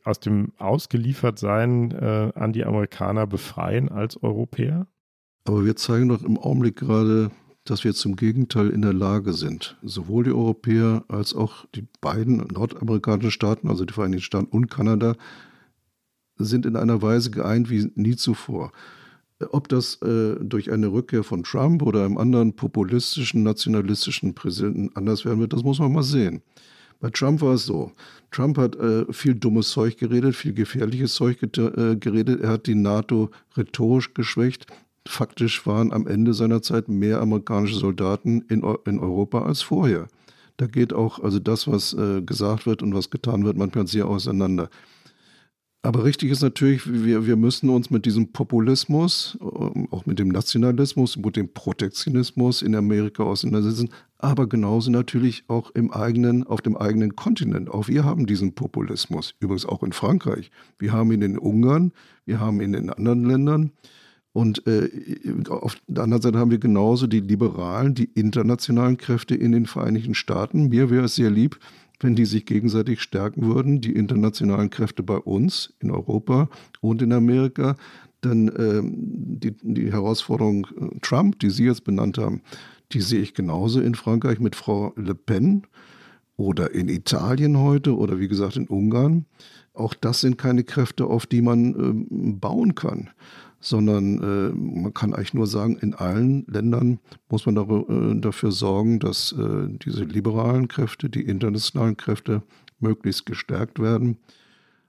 aus dem Ausgeliefertsein äh, an die Amerikaner befreien als Europäer? Aber wir zeigen doch im Augenblick gerade, dass wir zum Gegenteil in der Lage sind. Sowohl die Europäer als auch die beiden nordamerikanischen Staaten, also die Vereinigten Staaten und Kanada, sind in einer Weise geeint wie nie zuvor. Ob das äh, durch eine Rückkehr von Trump oder einem anderen populistischen, nationalistischen Präsidenten anders werden wird, das muss man mal sehen. Bei Trump war es so. Trump hat äh, viel dummes Zeug geredet, viel gefährliches Zeug äh, geredet. Er hat die NATO rhetorisch geschwächt. Faktisch waren am Ende seiner Zeit mehr amerikanische Soldaten in, in Europa als vorher. Da geht auch also das, was äh, gesagt wird und was getan wird, manchmal sehr auseinander. Aber richtig ist natürlich, wir, wir müssen uns mit diesem Populismus, ähm, auch mit dem Nationalismus, mit dem Protektionismus in Amerika auseinandersetzen, aber genauso natürlich auch im eigenen, auf dem eigenen Kontinent. Auch wir haben diesen Populismus, übrigens auch in Frankreich. Wir haben ihn in Ungarn, wir haben ihn in anderen Ländern. Und äh, auf der anderen Seite haben wir genauso die liberalen, die internationalen Kräfte in den Vereinigten Staaten. Mir wäre es sehr lieb, wenn die sich gegenseitig stärken würden, die internationalen Kräfte bei uns in Europa und in Amerika, dann äh, die, die Herausforderung äh, Trump, die Sie jetzt benannt haben, die sehe ich genauso in Frankreich mit Frau Le Pen oder in Italien heute oder wie gesagt in Ungarn. Auch das sind keine Kräfte, auf die man äh, bauen kann sondern äh, man kann eigentlich nur sagen, in allen Ländern muss man darüber, äh, dafür sorgen, dass äh, diese liberalen Kräfte, die internationalen Kräfte möglichst gestärkt werden.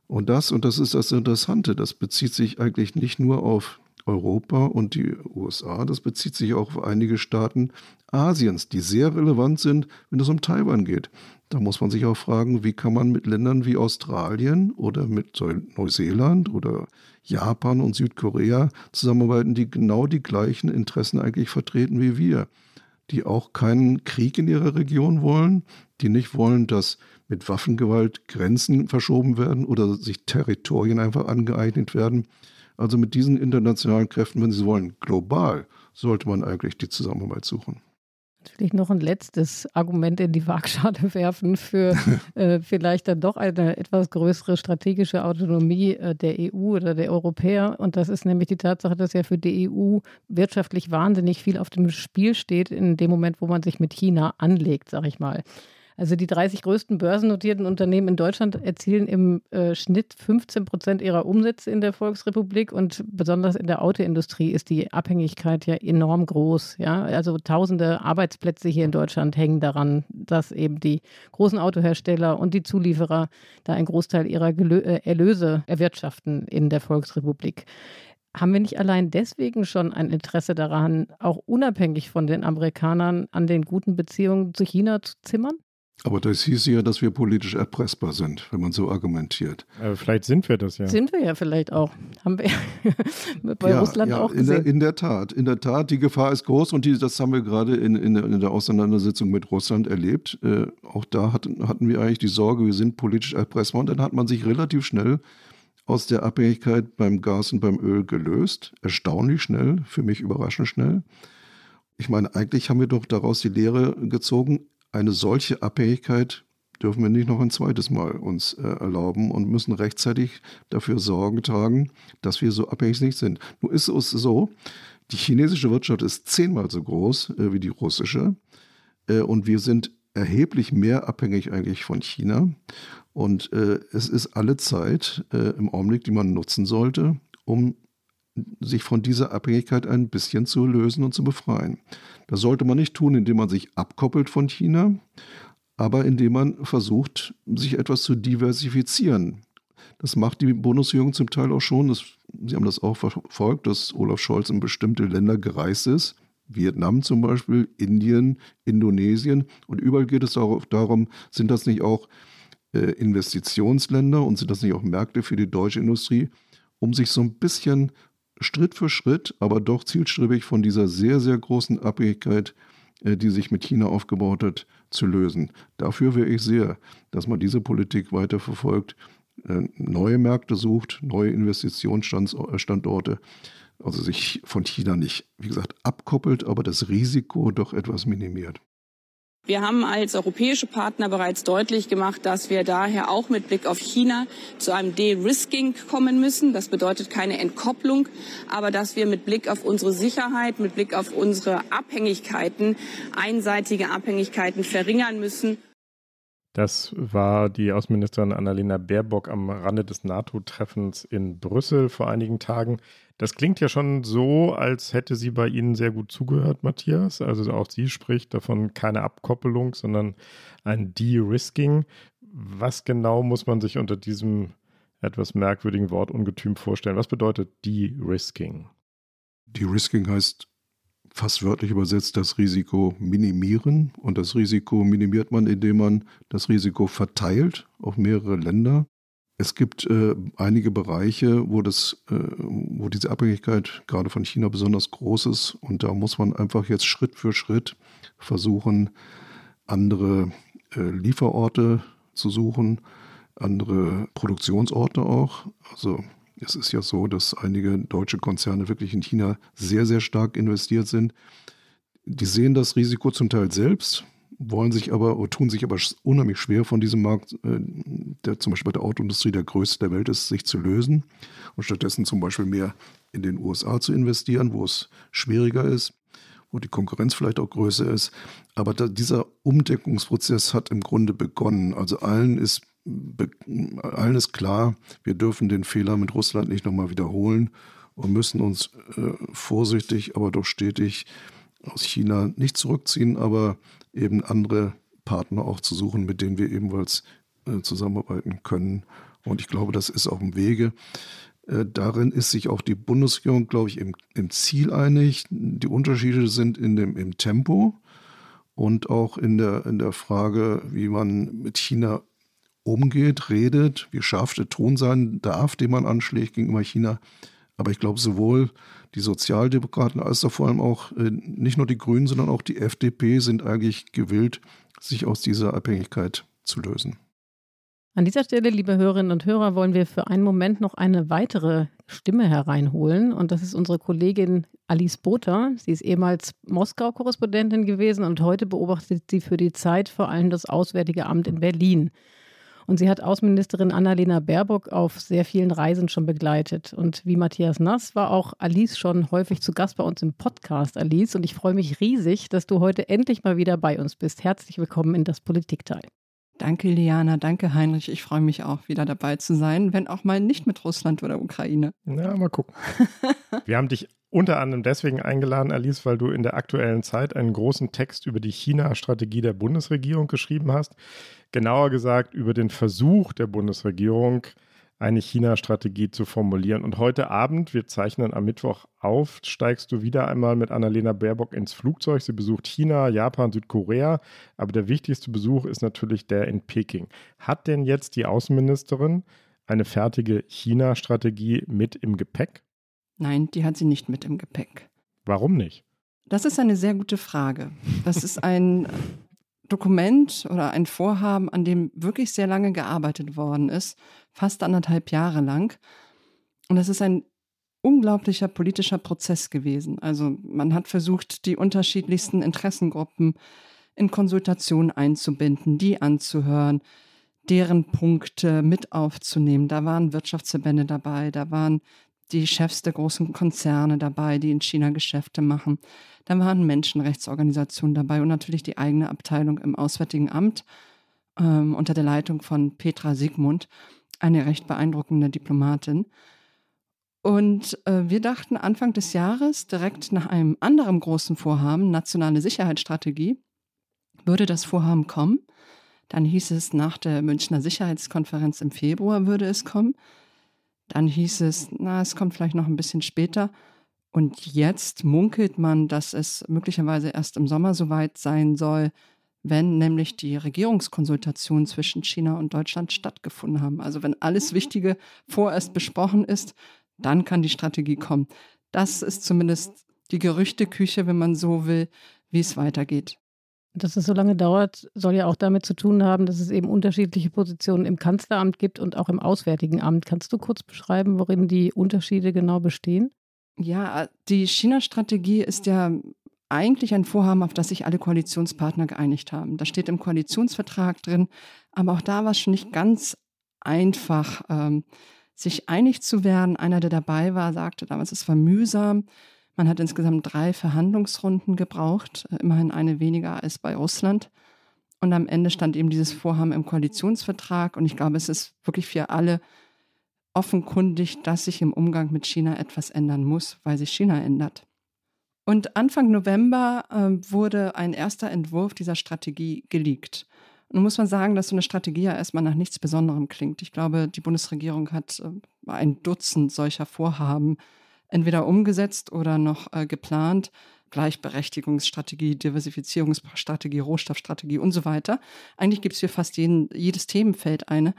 Und das, und das ist das Interessante, das bezieht sich eigentlich nicht nur auf Europa und die USA, das bezieht sich auch auf einige Staaten Asiens, die sehr relevant sind, wenn es um Taiwan geht. Da muss man sich auch fragen, wie kann man mit Ländern wie Australien oder mit Neuseeland oder Japan und Südkorea zusammenarbeiten, die genau die gleichen Interessen eigentlich vertreten wie wir, die auch keinen Krieg in ihrer Region wollen, die nicht wollen, dass mit Waffengewalt Grenzen verschoben werden oder sich Territorien einfach angeeignet werden. Also mit diesen internationalen Kräften, wenn Sie wollen, global, sollte man eigentlich die Zusammenarbeit suchen. Vielleicht noch ein letztes Argument in die Waagschale werfen für äh, vielleicht dann doch eine etwas größere strategische Autonomie äh, der EU oder der Europäer. Und das ist nämlich die Tatsache, dass ja für die EU wirtschaftlich wahnsinnig viel auf dem Spiel steht in dem Moment, wo man sich mit China anlegt, sag ich mal. Also die 30 größten börsennotierten Unternehmen in Deutschland erzielen im äh, Schnitt 15 Prozent ihrer Umsätze in der Volksrepublik und besonders in der Autoindustrie ist die Abhängigkeit ja enorm groß. Ja? Also tausende Arbeitsplätze hier in Deutschland hängen daran, dass eben die großen Autohersteller und die Zulieferer da einen Großteil ihrer Gelö äh, Erlöse erwirtschaften in der Volksrepublik. Haben wir nicht allein deswegen schon ein Interesse daran, auch unabhängig von den Amerikanern an den guten Beziehungen zu China zu zimmern? Aber das hieß ja, dass wir politisch erpressbar sind, wenn man so argumentiert. Aber vielleicht sind wir das ja. Sind wir ja vielleicht auch. Haben wir bei ja, Russland ja, auch gesehen. In der, in der, Tat, in der Tat, die Gefahr ist groß und die, das haben wir gerade in, in, in, der Auseinandersetzung mit Russland erlebt. Äh, auch da hatten, hatten wir eigentlich die Sorge, wir sind politisch erpressbar und dann hat man sich relativ schnell aus der Abhängigkeit beim Gas und beim Öl gelöst. Erstaunlich schnell, für mich überraschend schnell. Ich meine, eigentlich haben wir doch daraus die Lehre gezogen, eine solche Abhängigkeit dürfen wir nicht noch ein zweites Mal uns äh, erlauben und müssen rechtzeitig dafür Sorgen tragen, dass wir so abhängig nicht sind. Nun ist es so, die chinesische Wirtschaft ist zehnmal so groß äh, wie die russische äh, und wir sind erheblich mehr abhängig eigentlich von China. Und äh, es ist alle Zeit äh, im Augenblick, die man nutzen sollte, um sich von dieser Abhängigkeit ein bisschen zu lösen und zu befreien. Das sollte man nicht tun, indem man sich abkoppelt von China, aber indem man versucht, sich etwas zu diversifizieren. Das macht die Bundesregierung zum Teil auch schon. Das, Sie haben das auch verfolgt, dass Olaf Scholz in bestimmte Länder gereist ist, Vietnam zum Beispiel, Indien, Indonesien. Und überall geht es darum, sind das nicht auch äh, Investitionsländer und sind das nicht auch Märkte für die deutsche Industrie, um sich so ein bisschen Schritt für Schritt, aber doch zielstrebig von dieser sehr, sehr großen Abhängigkeit, äh, die sich mit China aufgebaut hat, zu lösen. Dafür wäre ich sehr, dass man diese Politik weiterverfolgt, äh, neue Märkte sucht, neue Investitionsstandorte, also sich von China nicht, wie gesagt, abkoppelt, aber das Risiko doch etwas minimiert. Wir haben als europäische Partner bereits deutlich gemacht, dass wir daher auch mit Blick auf China zu einem De-Risking kommen müssen. Das bedeutet keine Entkopplung, aber dass wir mit Blick auf unsere Sicherheit, mit Blick auf unsere Abhängigkeiten, einseitige Abhängigkeiten verringern müssen. Das war die Außenministerin Annalena Baerbock am Rande des NATO-Treffens in Brüssel vor einigen Tagen. Das klingt ja schon so, als hätte sie bei Ihnen sehr gut zugehört, Matthias. Also auch sie spricht davon keine Abkoppelung, sondern ein De-Risking. Was genau muss man sich unter diesem etwas merkwürdigen Wort Ungetüm vorstellen? Was bedeutet De-Risking? De-Risking heißt fast wörtlich übersetzt das Risiko minimieren. Und das Risiko minimiert man, indem man das Risiko verteilt auf mehrere Länder. Es gibt äh, einige Bereiche, wo, das, äh, wo diese Abhängigkeit gerade von China besonders groß ist. Und da muss man einfach jetzt Schritt für Schritt versuchen, andere äh, Lieferorte zu suchen, andere Produktionsorte auch. Also es ist ja so, dass einige deutsche Konzerne wirklich in China sehr, sehr stark investiert sind. Die sehen das Risiko zum Teil selbst, wollen sich aber oder tun sich aber unheimlich schwer von diesem Markt, äh, der zum Beispiel bei der Autoindustrie der größte der Welt ist, sich zu lösen und stattdessen zum Beispiel mehr in den USA zu investieren, wo es schwieriger ist, wo die Konkurrenz vielleicht auch größer ist. Aber da, dieser Umdeckungsprozess hat im Grunde begonnen. Also allen ist allen ist klar, wir dürfen den Fehler mit Russland nicht nochmal wiederholen und müssen uns äh, vorsichtig, aber doch stetig aus China nicht zurückziehen, aber eben andere Partner auch zu suchen, mit denen wir ebenfalls äh, zusammenarbeiten können. Und ich glaube, das ist auf dem Wege. Äh, darin ist sich auch die Bundesregierung, glaube ich, im, im Ziel einig. Die Unterschiede sind in dem, im Tempo und auch in der, in der Frage, wie man mit China umgeht, redet, wie scharf der Ton sein darf, den man anschlägt gegenüber China. Aber ich glaube, sowohl die Sozialdemokraten als vor allem auch äh, nicht nur die Grünen, sondern auch die FDP sind eigentlich gewillt, sich aus dieser Abhängigkeit zu lösen. An dieser Stelle, liebe Hörerinnen und Hörer, wollen wir für einen Moment noch eine weitere Stimme hereinholen. Und das ist unsere Kollegin Alice Botha. Sie ist ehemals Moskau-Korrespondentin gewesen und heute beobachtet sie für die Zeit vor allem das Auswärtige Amt in Berlin. Und sie hat Außenministerin Annalena Baerbock auf sehr vielen Reisen schon begleitet. Und wie Matthias Nass war auch Alice schon häufig zu Gast bei uns im Podcast, Alice. Und ich freue mich riesig, dass du heute endlich mal wieder bei uns bist. Herzlich willkommen in das Politikteil. Danke, Liana. Danke, Heinrich. Ich freue mich auch, wieder dabei zu sein, wenn auch mal nicht mit Russland oder Ukraine. Na, mal gucken. Wir haben dich unter anderem deswegen eingeladen, Alice, weil du in der aktuellen Zeit einen großen Text über die China-Strategie der Bundesregierung geschrieben hast genauer gesagt über den Versuch der Bundesregierung, eine China-Strategie zu formulieren. Und heute Abend, wir zeichnen am Mittwoch auf, steigst du wieder einmal mit Annalena Baerbock ins Flugzeug. Sie besucht China, Japan, Südkorea. Aber der wichtigste Besuch ist natürlich der in Peking. Hat denn jetzt die Außenministerin eine fertige China-Strategie mit im Gepäck? Nein, die hat sie nicht mit im Gepäck. Warum nicht? Das ist eine sehr gute Frage. Das ist ein Dokument oder ein Vorhaben, an dem wirklich sehr lange gearbeitet worden ist, fast anderthalb Jahre lang. Und das ist ein unglaublicher politischer Prozess gewesen. Also man hat versucht, die unterschiedlichsten Interessengruppen in Konsultationen einzubinden, die anzuhören, deren Punkte mit aufzunehmen. Da waren Wirtschaftsverbände dabei, da waren die Chefs der großen Konzerne dabei, die in China Geschäfte machen. Da waren Menschenrechtsorganisationen dabei und natürlich die eigene Abteilung im Auswärtigen Amt ähm, unter der Leitung von Petra Sigmund, eine recht beeindruckende Diplomatin. Und äh, wir dachten Anfang des Jahres, direkt nach einem anderen großen Vorhaben, nationale Sicherheitsstrategie, würde das Vorhaben kommen. Dann hieß es, nach der Münchner Sicherheitskonferenz im Februar würde es kommen. Dann hieß es, na, es kommt vielleicht noch ein bisschen später. Und jetzt munkelt man, dass es möglicherweise erst im Sommer soweit sein soll, wenn nämlich die Regierungskonsultationen zwischen China und Deutschland stattgefunden haben. Also wenn alles Wichtige vorerst besprochen ist, dann kann die Strategie kommen. Das ist zumindest die Gerüchteküche, wenn man so will, wie es weitergeht. Dass es so lange dauert, soll ja auch damit zu tun haben, dass es eben unterschiedliche Positionen im Kanzleramt gibt und auch im Auswärtigen Amt. Kannst du kurz beschreiben, worin die Unterschiede genau bestehen? Ja, die China-Strategie ist ja eigentlich ein Vorhaben, auf das sich alle Koalitionspartner geeinigt haben. Das steht im Koalitionsvertrag drin, aber auch da war es schon nicht ganz einfach, ähm, sich einig zu werden. Einer, der dabei war, sagte damals, es war mühsam. Man hat insgesamt drei Verhandlungsrunden gebraucht, äh, immerhin eine weniger als bei Russland. Und am Ende stand eben dieses Vorhaben im Koalitionsvertrag. Und ich glaube, es ist wirklich für alle offenkundig, dass sich im Umgang mit China etwas ändern muss, weil sich China ändert. Und Anfang November äh, wurde ein erster Entwurf dieser Strategie geleakt. Nun muss man sagen, dass so eine Strategie ja erstmal nach nichts Besonderem klingt. Ich glaube, die Bundesregierung hat äh, ein Dutzend solcher Vorhaben entweder umgesetzt oder noch äh, geplant. Gleichberechtigungsstrategie, Diversifizierungsstrategie, Rohstoffstrategie und so weiter. Eigentlich gibt es für fast jeden, jedes Themenfeld eine.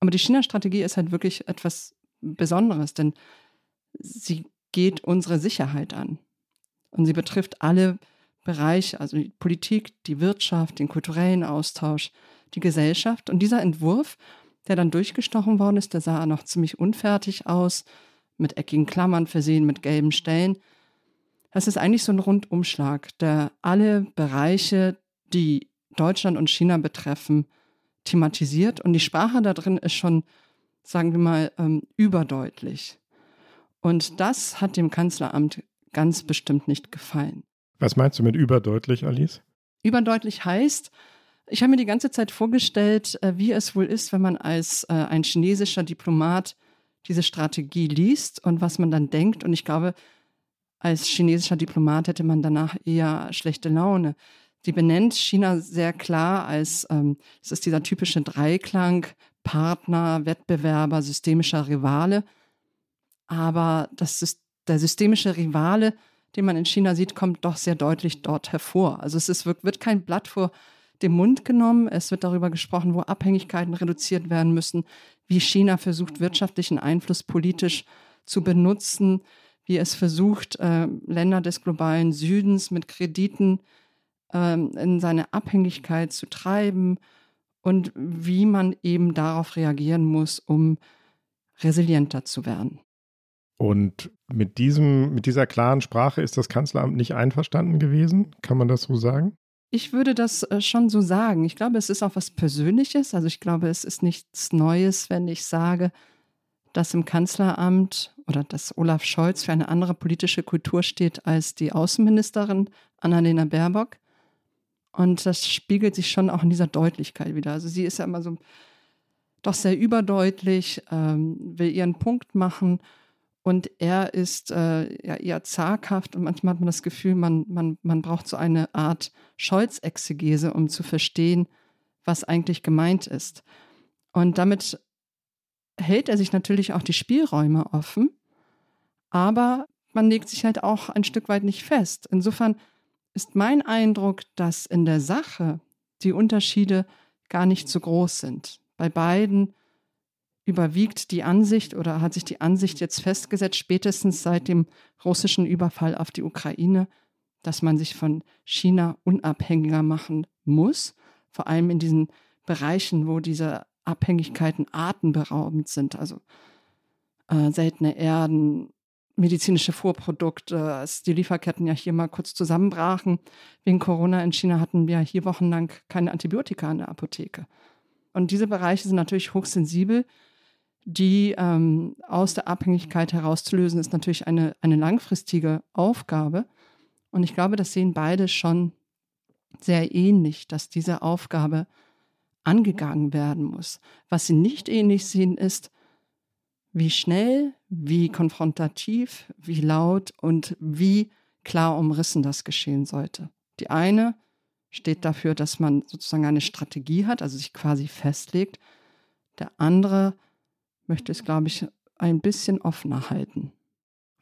Aber die China-Strategie ist halt wirklich etwas Besonderes, denn sie geht unsere Sicherheit an. Und sie betrifft alle Bereiche, also die Politik, die Wirtschaft, den kulturellen Austausch, die Gesellschaft. Und dieser Entwurf, der dann durchgestochen worden ist, der sah noch ziemlich unfertig aus, mit eckigen Klammern versehen, mit gelben Stellen. Das ist eigentlich so ein Rundumschlag, der alle Bereiche, die Deutschland und China betreffen, thematisiert. Und die Sprache da drin ist schon, sagen wir mal, ähm, überdeutlich. Und das hat dem Kanzleramt ganz bestimmt nicht gefallen. Was meinst du mit überdeutlich, Alice? Überdeutlich heißt, ich habe mir die ganze Zeit vorgestellt, äh, wie es wohl ist, wenn man als äh, ein chinesischer Diplomat diese Strategie liest und was man dann denkt. Und ich glaube, als chinesischer Diplomat hätte man danach eher schlechte Laune. Sie benennt China sehr klar als, ähm, es ist dieser typische Dreiklang, Partner, Wettbewerber, systemischer Rivale. Aber das der systemische Rivale, den man in China sieht, kommt doch sehr deutlich dort hervor. Also es ist, wird kein Blatt vor dem Mund genommen. Es wird darüber gesprochen, wo Abhängigkeiten reduziert werden müssen, wie China versucht, wirtschaftlichen Einfluss politisch zu benutzen, wie es versucht, äh, Länder des globalen Südens mit Krediten äh, in seine Abhängigkeit zu treiben und wie man eben darauf reagieren muss, um resilienter zu werden. Und mit, diesem, mit dieser klaren Sprache ist das Kanzleramt nicht einverstanden gewesen? Kann man das so sagen? Ich würde das äh, schon so sagen. Ich glaube, es ist auch was Persönliches. Also ich glaube, es ist nichts Neues, wenn ich sage, dass im Kanzleramt oder dass Olaf Scholz für eine andere politische Kultur steht als die Außenministerin Annalena Baerbock. Und das spiegelt sich schon auch in dieser Deutlichkeit wieder. Also sie ist ja immer so doch sehr überdeutlich, ähm, will ihren Punkt machen und er ist äh, ja, eher zaghaft und manchmal hat man das Gefühl, man, man, man braucht so eine Art Scholz-Exegese, um zu verstehen, was eigentlich gemeint ist. Und damit hält er sich natürlich auch die Spielräume offen, aber man legt sich halt auch ein Stück weit nicht fest. Insofern ist mein Eindruck, dass in der Sache die Unterschiede gar nicht so groß sind. Bei beiden überwiegt die Ansicht oder hat sich die Ansicht jetzt festgesetzt, spätestens seit dem russischen Überfall auf die Ukraine, dass man sich von China unabhängiger machen muss, vor allem in diesen Bereichen, wo diese Abhängigkeiten atemberaubend sind, also äh, seltene Erden, medizinische Vorprodukte, als die Lieferketten ja hier mal kurz zusammenbrachen. Wegen Corona in China hatten wir hier wochenlang keine Antibiotika in der Apotheke. Und diese Bereiche sind natürlich hochsensibel die ähm, aus der Abhängigkeit herauszulösen, ist natürlich eine, eine langfristige Aufgabe. Und ich glaube, das sehen beide schon sehr ähnlich, dass diese Aufgabe angegangen werden muss. Was sie nicht ähnlich sehen, ist, wie schnell, wie konfrontativ, wie laut und wie klar umrissen das geschehen sollte. Die eine steht dafür, dass man sozusagen eine Strategie hat, also sich quasi festlegt. Der andere möchte es, glaube ich, ein bisschen offener halten.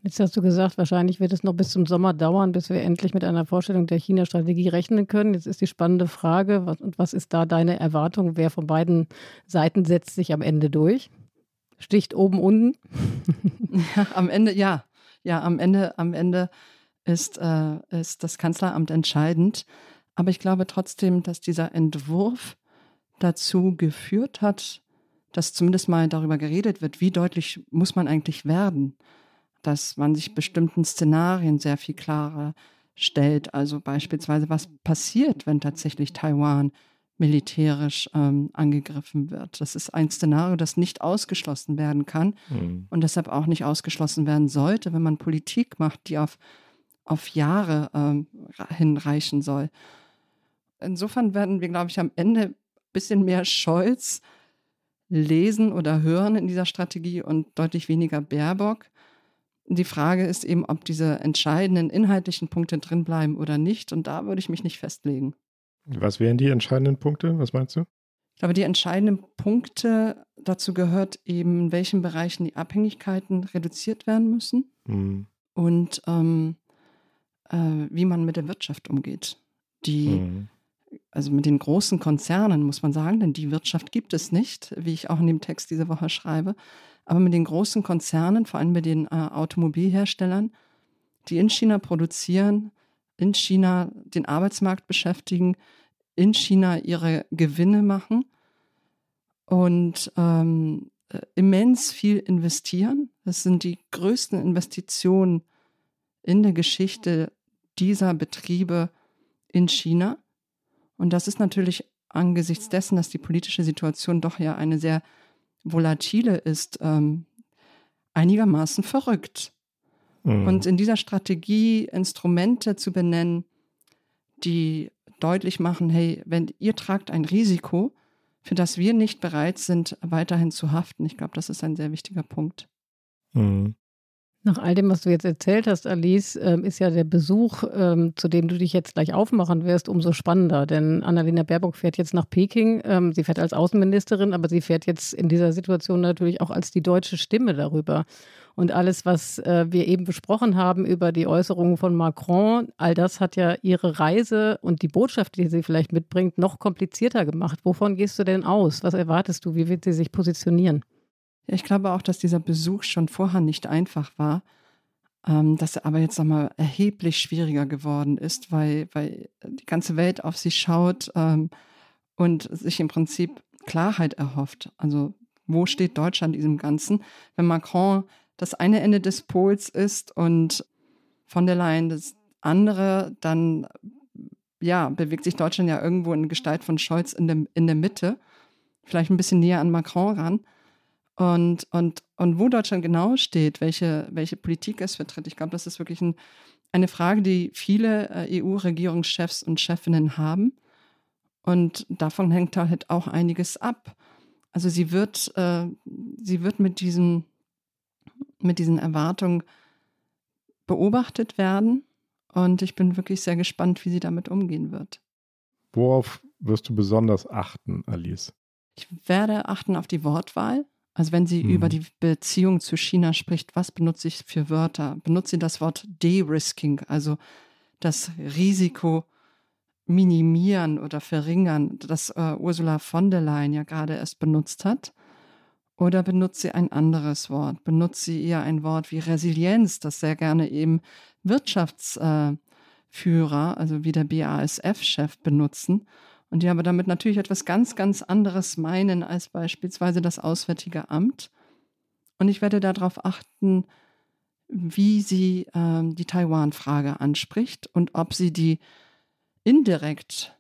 Jetzt hast du gesagt, wahrscheinlich wird es noch bis zum Sommer dauern, bis wir endlich mit einer Vorstellung der China-Strategie rechnen können. Jetzt ist die spannende Frage, was, und was ist da deine Erwartung? Wer von beiden Seiten setzt sich am Ende durch? Sticht oben unten? Ja, am Ende, ja. Ja, am Ende, am Ende ist, äh, ist das Kanzleramt entscheidend. Aber ich glaube trotzdem, dass dieser Entwurf dazu geführt hat, dass zumindest mal darüber geredet wird, wie deutlich muss man eigentlich werden, dass man sich bestimmten Szenarien sehr viel klarer stellt. Also beispielsweise, was passiert, wenn tatsächlich Taiwan militärisch ähm, angegriffen wird. Das ist ein Szenario, das nicht ausgeschlossen werden kann mhm. und deshalb auch nicht ausgeschlossen werden sollte, wenn man Politik macht, die auf, auf Jahre ähm, hinreichen soll. Insofern werden wir, glaube ich, am Ende ein bisschen mehr Scholz lesen oder hören in dieser Strategie und deutlich weniger Baerbock. Die Frage ist eben, ob diese entscheidenden inhaltlichen Punkte drinbleiben oder nicht. Und da würde ich mich nicht festlegen. Was wären die entscheidenden Punkte? Was meinst du? Ich glaube, die entscheidenden Punkte, dazu gehört eben, in welchen Bereichen die Abhängigkeiten reduziert werden müssen mhm. und ähm, äh, wie man mit der Wirtschaft umgeht. Die, mhm. Also mit den großen Konzernen, muss man sagen, denn die Wirtschaft gibt es nicht, wie ich auch in dem Text diese Woche schreibe. Aber mit den großen Konzernen, vor allem mit den äh, Automobilherstellern, die in China produzieren, in China den Arbeitsmarkt beschäftigen, in China ihre Gewinne machen und ähm, äh, immens viel investieren. Das sind die größten Investitionen in der Geschichte dieser Betriebe in China. Und das ist natürlich angesichts dessen, dass die politische Situation doch ja eine sehr volatile ist, ähm, einigermaßen verrückt. Mhm. Und in dieser Strategie Instrumente zu benennen, die deutlich machen, hey, wenn ihr tragt ein Risiko, für das wir nicht bereit sind, weiterhin zu haften. Ich glaube, das ist ein sehr wichtiger Punkt. Mhm. Nach all dem, was du jetzt erzählt hast, Alice, ähm, ist ja der Besuch, ähm, zu dem du dich jetzt gleich aufmachen wirst, umso spannender. Denn Annalena Baerbock fährt jetzt nach Peking. Ähm, sie fährt als Außenministerin, aber sie fährt jetzt in dieser Situation natürlich auch als die deutsche Stimme darüber. Und alles, was äh, wir eben besprochen haben über die Äußerungen von Macron, all das hat ja ihre Reise und die Botschaft, die sie vielleicht mitbringt, noch komplizierter gemacht. Wovon gehst du denn aus? Was erwartest du? Wie wird sie sich positionieren? Ich glaube auch, dass dieser Besuch schon vorher nicht einfach war, ähm, dass er aber jetzt nochmal erheblich schwieriger geworden ist, weil, weil die ganze Welt auf sie schaut ähm, und sich im Prinzip Klarheit erhofft. Also wo steht Deutschland in diesem Ganzen? Wenn Macron das eine Ende des Pols ist und von der Leyen das andere, dann ja, bewegt sich Deutschland ja irgendwo in Gestalt von Scholz in der, in der Mitte, vielleicht ein bisschen näher an Macron ran. Und, und, und wo Deutschland genau steht, welche, welche Politik es vertritt, ich glaube, das ist wirklich ein, eine Frage, die viele äh, EU-Regierungschefs und Chefinnen haben. Und davon hängt halt auch einiges ab. Also sie wird, äh, sie wird mit, diesen, mit diesen Erwartungen beobachtet werden. Und ich bin wirklich sehr gespannt, wie sie damit umgehen wird. Worauf wirst du besonders achten, Alice? Ich werde achten auf die Wortwahl. Also wenn sie mhm. über die Beziehung zu China spricht, was benutze ich für Wörter? Benutze sie das Wort De-Risking, also das Risiko minimieren oder verringern, das äh, Ursula von der Leyen ja gerade erst benutzt hat? Oder benutzt sie ein anderes Wort? Benutzt sie eher ein Wort wie Resilienz, das sehr gerne eben Wirtschaftsführer, äh, also wie der BASF-Chef benutzen? Und die aber damit natürlich etwas ganz, ganz anderes meinen als beispielsweise das Auswärtige Amt. Und ich werde darauf achten, wie sie ähm, die Taiwan-Frage anspricht und ob sie die indirekt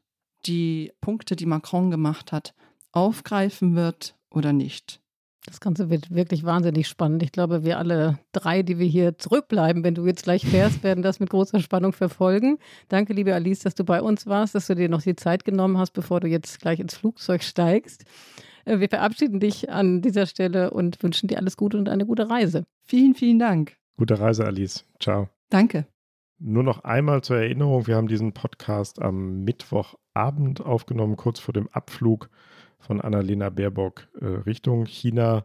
die Punkte, die Macron gemacht hat, aufgreifen wird oder nicht. Das Ganze wird wirklich wahnsinnig spannend. Ich glaube, wir alle drei, die wir hier zurückbleiben, wenn du jetzt gleich fährst, werden das mit großer Spannung verfolgen. Danke, liebe Alice, dass du bei uns warst, dass du dir noch die Zeit genommen hast, bevor du jetzt gleich ins Flugzeug steigst. Äh, wir verabschieden dich an dieser Stelle und wünschen dir alles Gute und eine gute Reise. Vielen, vielen Dank. Gute Reise, Alice. Ciao. Danke. Nur noch einmal zur Erinnerung, wir haben diesen Podcast am Mittwochabend aufgenommen, kurz vor dem Abflug von Annalena Baerbock äh, Richtung China.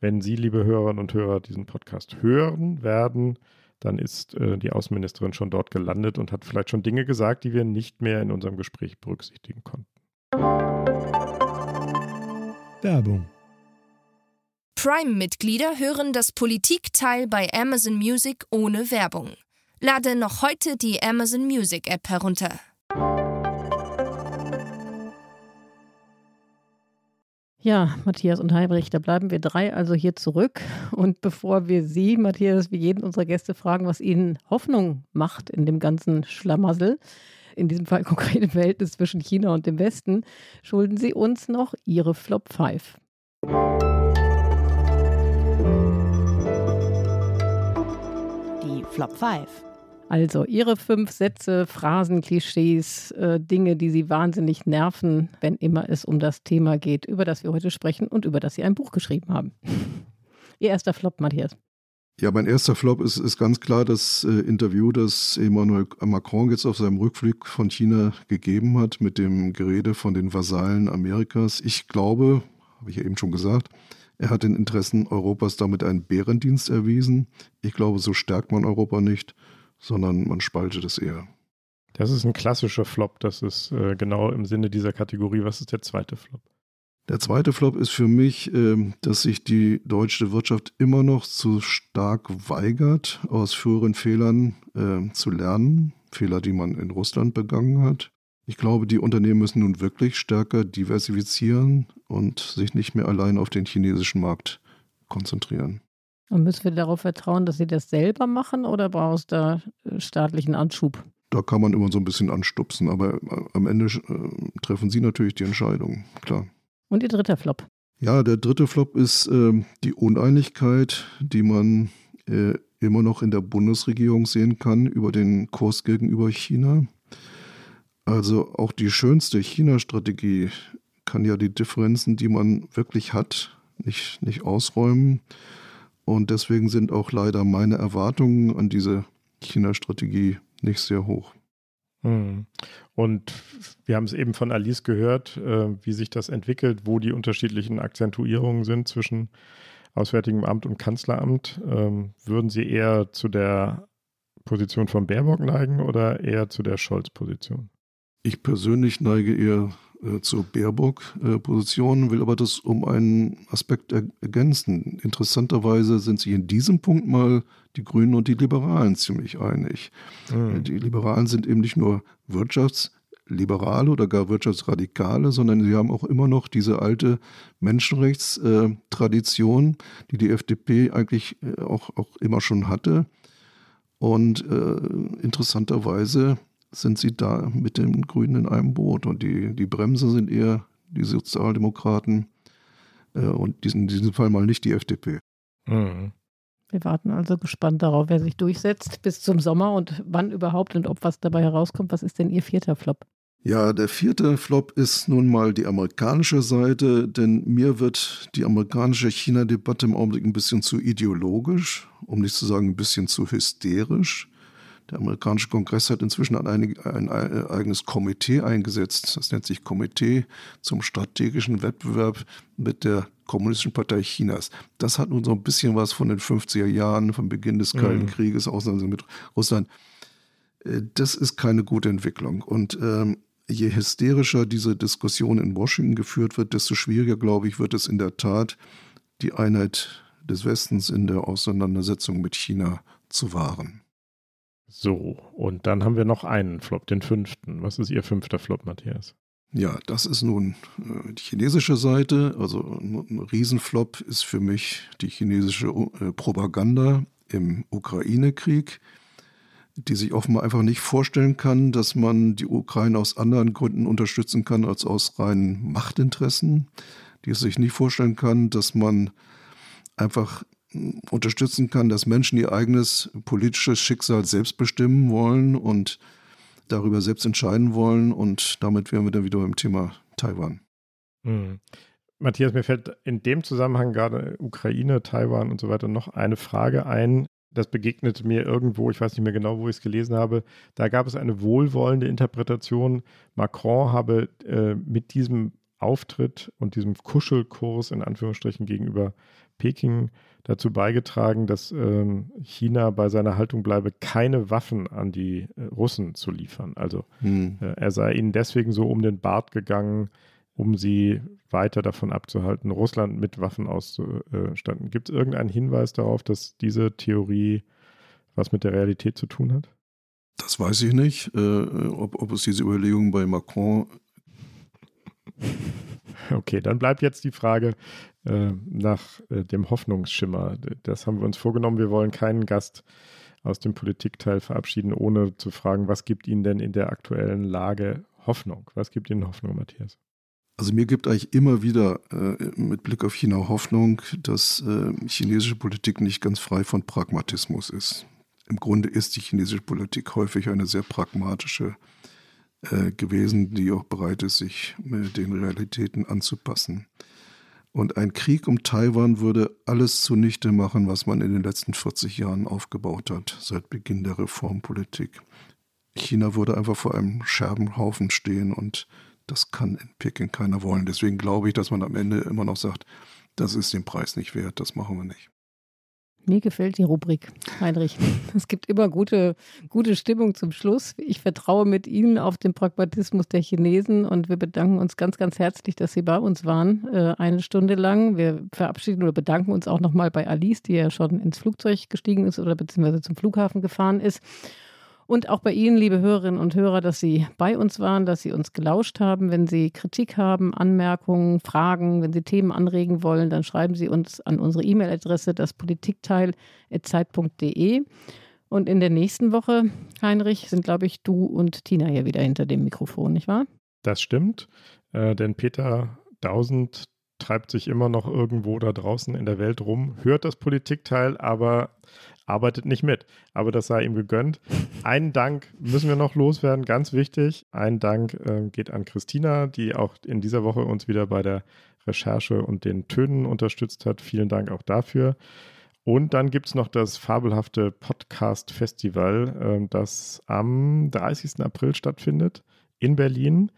Wenn Sie, liebe Hörerinnen und Hörer, diesen Podcast hören werden, dann ist äh, die Außenministerin schon dort gelandet und hat vielleicht schon Dinge gesagt, die wir nicht mehr in unserem Gespräch berücksichtigen konnten. Werbung. Prime-Mitglieder hören das Politikteil bei Amazon Music ohne Werbung. Lade noch heute die Amazon Music App herunter. Ja, Matthias und Heimrich, da bleiben wir drei also hier zurück. Und bevor wir Sie, Matthias, wie jeden unserer Gäste fragen, was Ihnen Hoffnung macht in dem ganzen Schlamassel, in diesem Fall konkret im Verhältnis zwischen China und dem Westen, schulden Sie uns noch Ihre Flop 5. Die Flop 5. Also Ihre fünf Sätze, Phrasen, Klischees, äh, Dinge, die Sie wahnsinnig nerven, wenn immer es um das Thema geht, über das wir heute sprechen und über das Sie ein Buch geschrieben haben. Ihr erster Flop, Matthias. Ja, mein erster Flop ist, ist ganz klar das äh, Interview, das Emmanuel Macron jetzt auf seinem Rückflug von China gegeben hat mit dem Gerede von den Vasallen Amerikas. Ich glaube, habe ich ja eben schon gesagt, er hat den Interessen Europas damit einen Bärendienst erwiesen. Ich glaube, so stärkt man Europa nicht sondern man spaltet es eher. Das ist ein klassischer Flop. Das ist äh, genau im Sinne dieser Kategorie. Was ist der zweite Flop? Der zweite Flop ist für mich, äh, dass sich die deutsche Wirtschaft immer noch zu stark weigert, aus früheren Fehlern äh, zu lernen. Fehler, die man in Russland begangen hat. Ich glaube, die Unternehmen müssen nun wirklich stärker diversifizieren und sich nicht mehr allein auf den chinesischen Markt konzentrieren. Und müssen wir darauf vertrauen, dass sie das selber machen oder brauchst du da äh, staatlichen Anschub? Da kann man immer so ein bisschen anstupsen, aber äh, am Ende äh, treffen sie natürlich die Entscheidung, klar. Und ihr dritter Flop? Ja, der dritte Flop ist äh, die Uneinigkeit, die man äh, immer noch in der Bundesregierung sehen kann über den Kurs gegenüber China. Also auch die schönste China-Strategie kann ja die Differenzen, die man wirklich hat, nicht, nicht ausräumen. Und deswegen sind auch leider meine Erwartungen an diese China-Strategie nicht sehr hoch. Hm. Und wir haben es eben von Alice gehört, äh, wie sich das entwickelt, wo die unterschiedlichen Akzentuierungen sind zwischen Auswärtigem Amt und Kanzleramt. Ähm, würden Sie eher zu der Position von Baerbock neigen oder eher zu der Scholz-Position? Ich persönlich neige eher äh, zur Baerbock-Position, will aber das um einen Aspekt er ergänzen. Interessanterweise sind sich in diesem Punkt mal die Grünen und die Liberalen ziemlich einig. Mhm. Die Liberalen sind eben nicht nur Wirtschaftsliberale oder gar Wirtschaftsradikale, sondern sie haben auch immer noch diese alte Menschenrechtstradition, die die FDP eigentlich äh, auch, auch immer schon hatte. Und äh, interessanterweise sind sie da mit den Grünen in einem Boot. Und die, die Bremse sind eher die Sozialdemokraten äh, und diesen, in diesem Fall mal nicht die FDP. Mhm. Wir warten also gespannt darauf, wer sich durchsetzt bis zum Sommer und wann überhaupt und ob was dabei herauskommt. Was ist denn Ihr vierter Flop? Ja, der vierte Flop ist nun mal die amerikanische Seite, denn mir wird die amerikanische China-Debatte im Augenblick ein bisschen zu ideologisch, um nicht zu sagen ein bisschen zu hysterisch. Der amerikanische Kongress hat inzwischen ein, ein, ein, eigenes Komitee eingesetzt. Das nennt sich Komitee zum strategischen Wettbewerb mit der Kommunistischen Partei Chinas. Das hat nun so ein bisschen was von den 50er Jahren, vom Beginn des Kalten mhm. Krieges, Auseinandersetzung mit Russland. Äh, das ist keine gute Entwicklung. Und ähm, je hysterischer diese Diskussion in Washington geführt wird, desto schwieriger, glaube ich, wird es in der Tat, die Einheit des Westens in der Auseinandersetzung mit China zu wahren. So, und dann haben wir noch einen Flop, den fünften. Was ist Ihr fünfter Flop, Matthias? Ja, das ist nun äh, die chinesische Seite. Also ein Riesenflop ist für mich die chinesische äh, Propaganda im Ukraine-Krieg, die sich offenbar einfach nicht vorstellen kann, dass man die Ukraine aus anderen Gründen unterstützen kann als aus reinen Machtinteressen, die es sich nicht vorstellen kann, dass man einfach unterstützen kann, dass Menschen ihr eigenes politisches Schicksal selbst bestimmen wollen und darüber selbst entscheiden wollen. Und damit wären wir dann wieder beim Thema Taiwan. Hm. Matthias, mir fällt in dem Zusammenhang gerade Ukraine, Taiwan und so weiter noch eine Frage ein. Das begegnete mir irgendwo, ich weiß nicht mehr genau, wo ich es gelesen habe. Da gab es eine wohlwollende Interpretation. Macron habe äh, mit diesem Auftritt und diesem Kuschelkurs in Anführungsstrichen gegenüber Peking dazu beigetragen, dass ähm, China bei seiner Haltung bleibe, keine Waffen an die äh, Russen zu liefern. Also hm. äh, er sei ihnen deswegen so um den Bart gegangen, um sie weiter davon abzuhalten, Russland mit Waffen auszustatten. Gibt es irgendeinen Hinweis darauf, dass diese Theorie was mit der Realität zu tun hat? Das weiß ich nicht, äh, ob, ob es diese Überlegungen bei Macron Okay, dann bleibt jetzt die Frage äh, nach äh, dem Hoffnungsschimmer. Das haben wir uns vorgenommen. Wir wollen keinen Gast aus dem Politikteil verabschieden, ohne zu fragen, was gibt Ihnen denn in der aktuellen Lage Hoffnung? Was gibt Ihnen Hoffnung, Matthias? Also mir gibt eigentlich immer wieder äh, mit Blick auf China Hoffnung, dass äh, chinesische Politik nicht ganz frei von Pragmatismus ist. Im Grunde ist die chinesische Politik häufig eine sehr pragmatische gewesen, die auch bereit ist, sich den Realitäten anzupassen. Und ein Krieg um Taiwan würde alles zunichte machen, was man in den letzten 40 Jahren aufgebaut hat, seit Beginn der Reformpolitik. China würde einfach vor einem Scherbenhaufen stehen und das kann in Peking keiner wollen. Deswegen glaube ich, dass man am Ende immer noch sagt, das ist den Preis nicht wert, das machen wir nicht. Mir gefällt die Rubrik, Heinrich. Es gibt immer gute, gute Stimmung zum Schluss. Ich vertraue mit Ihnen auf den Pragmatismus der Chinesen und wir bedanken uns ganz, ganz herzlich, dass Sie bei uns waren, äh, eine Stunde lang. Wir verabschieden oder bedanken uns auch nochmal bei Alice, die ja schon ins Flugzeug gestiegen ist oder beziehungsweise zum Flughafen gefahren ist. Und auch bei Ihnen, liebe Hörerinnen und Hörer, dass Sie bei uns waren, dass Sie uns gelauscht haben. Wenn Sie Kritik haben, Anmerkungen, Fragen, wenn Sie Themen anregen wollen, dann schreiben Sie uns an unsere E-Mail-Adresse daspolitikteil.zeit.de. Und in der nächsten Woche, Heinrich, sind, glaube ich, du und Tina hier wieder hinter dem Mikrofon, nicht wahr? Das stimmt, äh, denn Peter Dausend treibt sich immer noch irgendwo da draußen in der Welt rum, hört das Politikteil, aber arbeitet nicht mit. Aber das sei ihm gegönnt. Einen Dank müssen wir noch loswerden, ganz wichtig. Ein Dank äh, geht an Christina, die auch in dieser Woche uns wieder bei der Recherche und den Tönen unterstützt hat. Vielen Dank auch dafür. Und dann gibt es noch das fabelhafte Podcast Festival, äh, das am 30. April stattfindet in Berlin.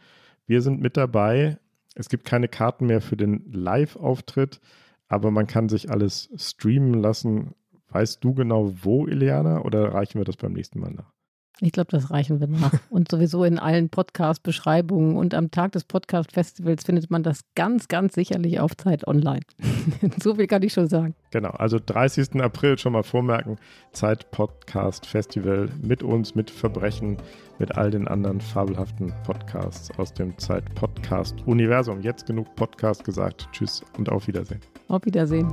Wir sind mit dabei. Es gibt keine Karten mehr für den Live-Auftritt, aber man kann sich alles streamen lassen Weißt du genau wo, Ileana, oder reichen wir das beim nächsten Mal nach? Ich glaube, das reichen wir nach. Und sowieso in allen Podcast-Beschreibungen und am Tag des Podcast-Festivals findet man das ganz, ganz sicherlich auf Zeit online. so viel kann ich schon sagen. Genau, also 30. April schon mal vormerken. Zeit Podcast Festival mit uns, mit Verbrechen, mit all den anderen fabelhaften Podcasts aus dem Zeit Podcast Universum. Jetzt genug Podcast gesagt. Tschüss und auf Wiedersehen. Auf Wiedersehen.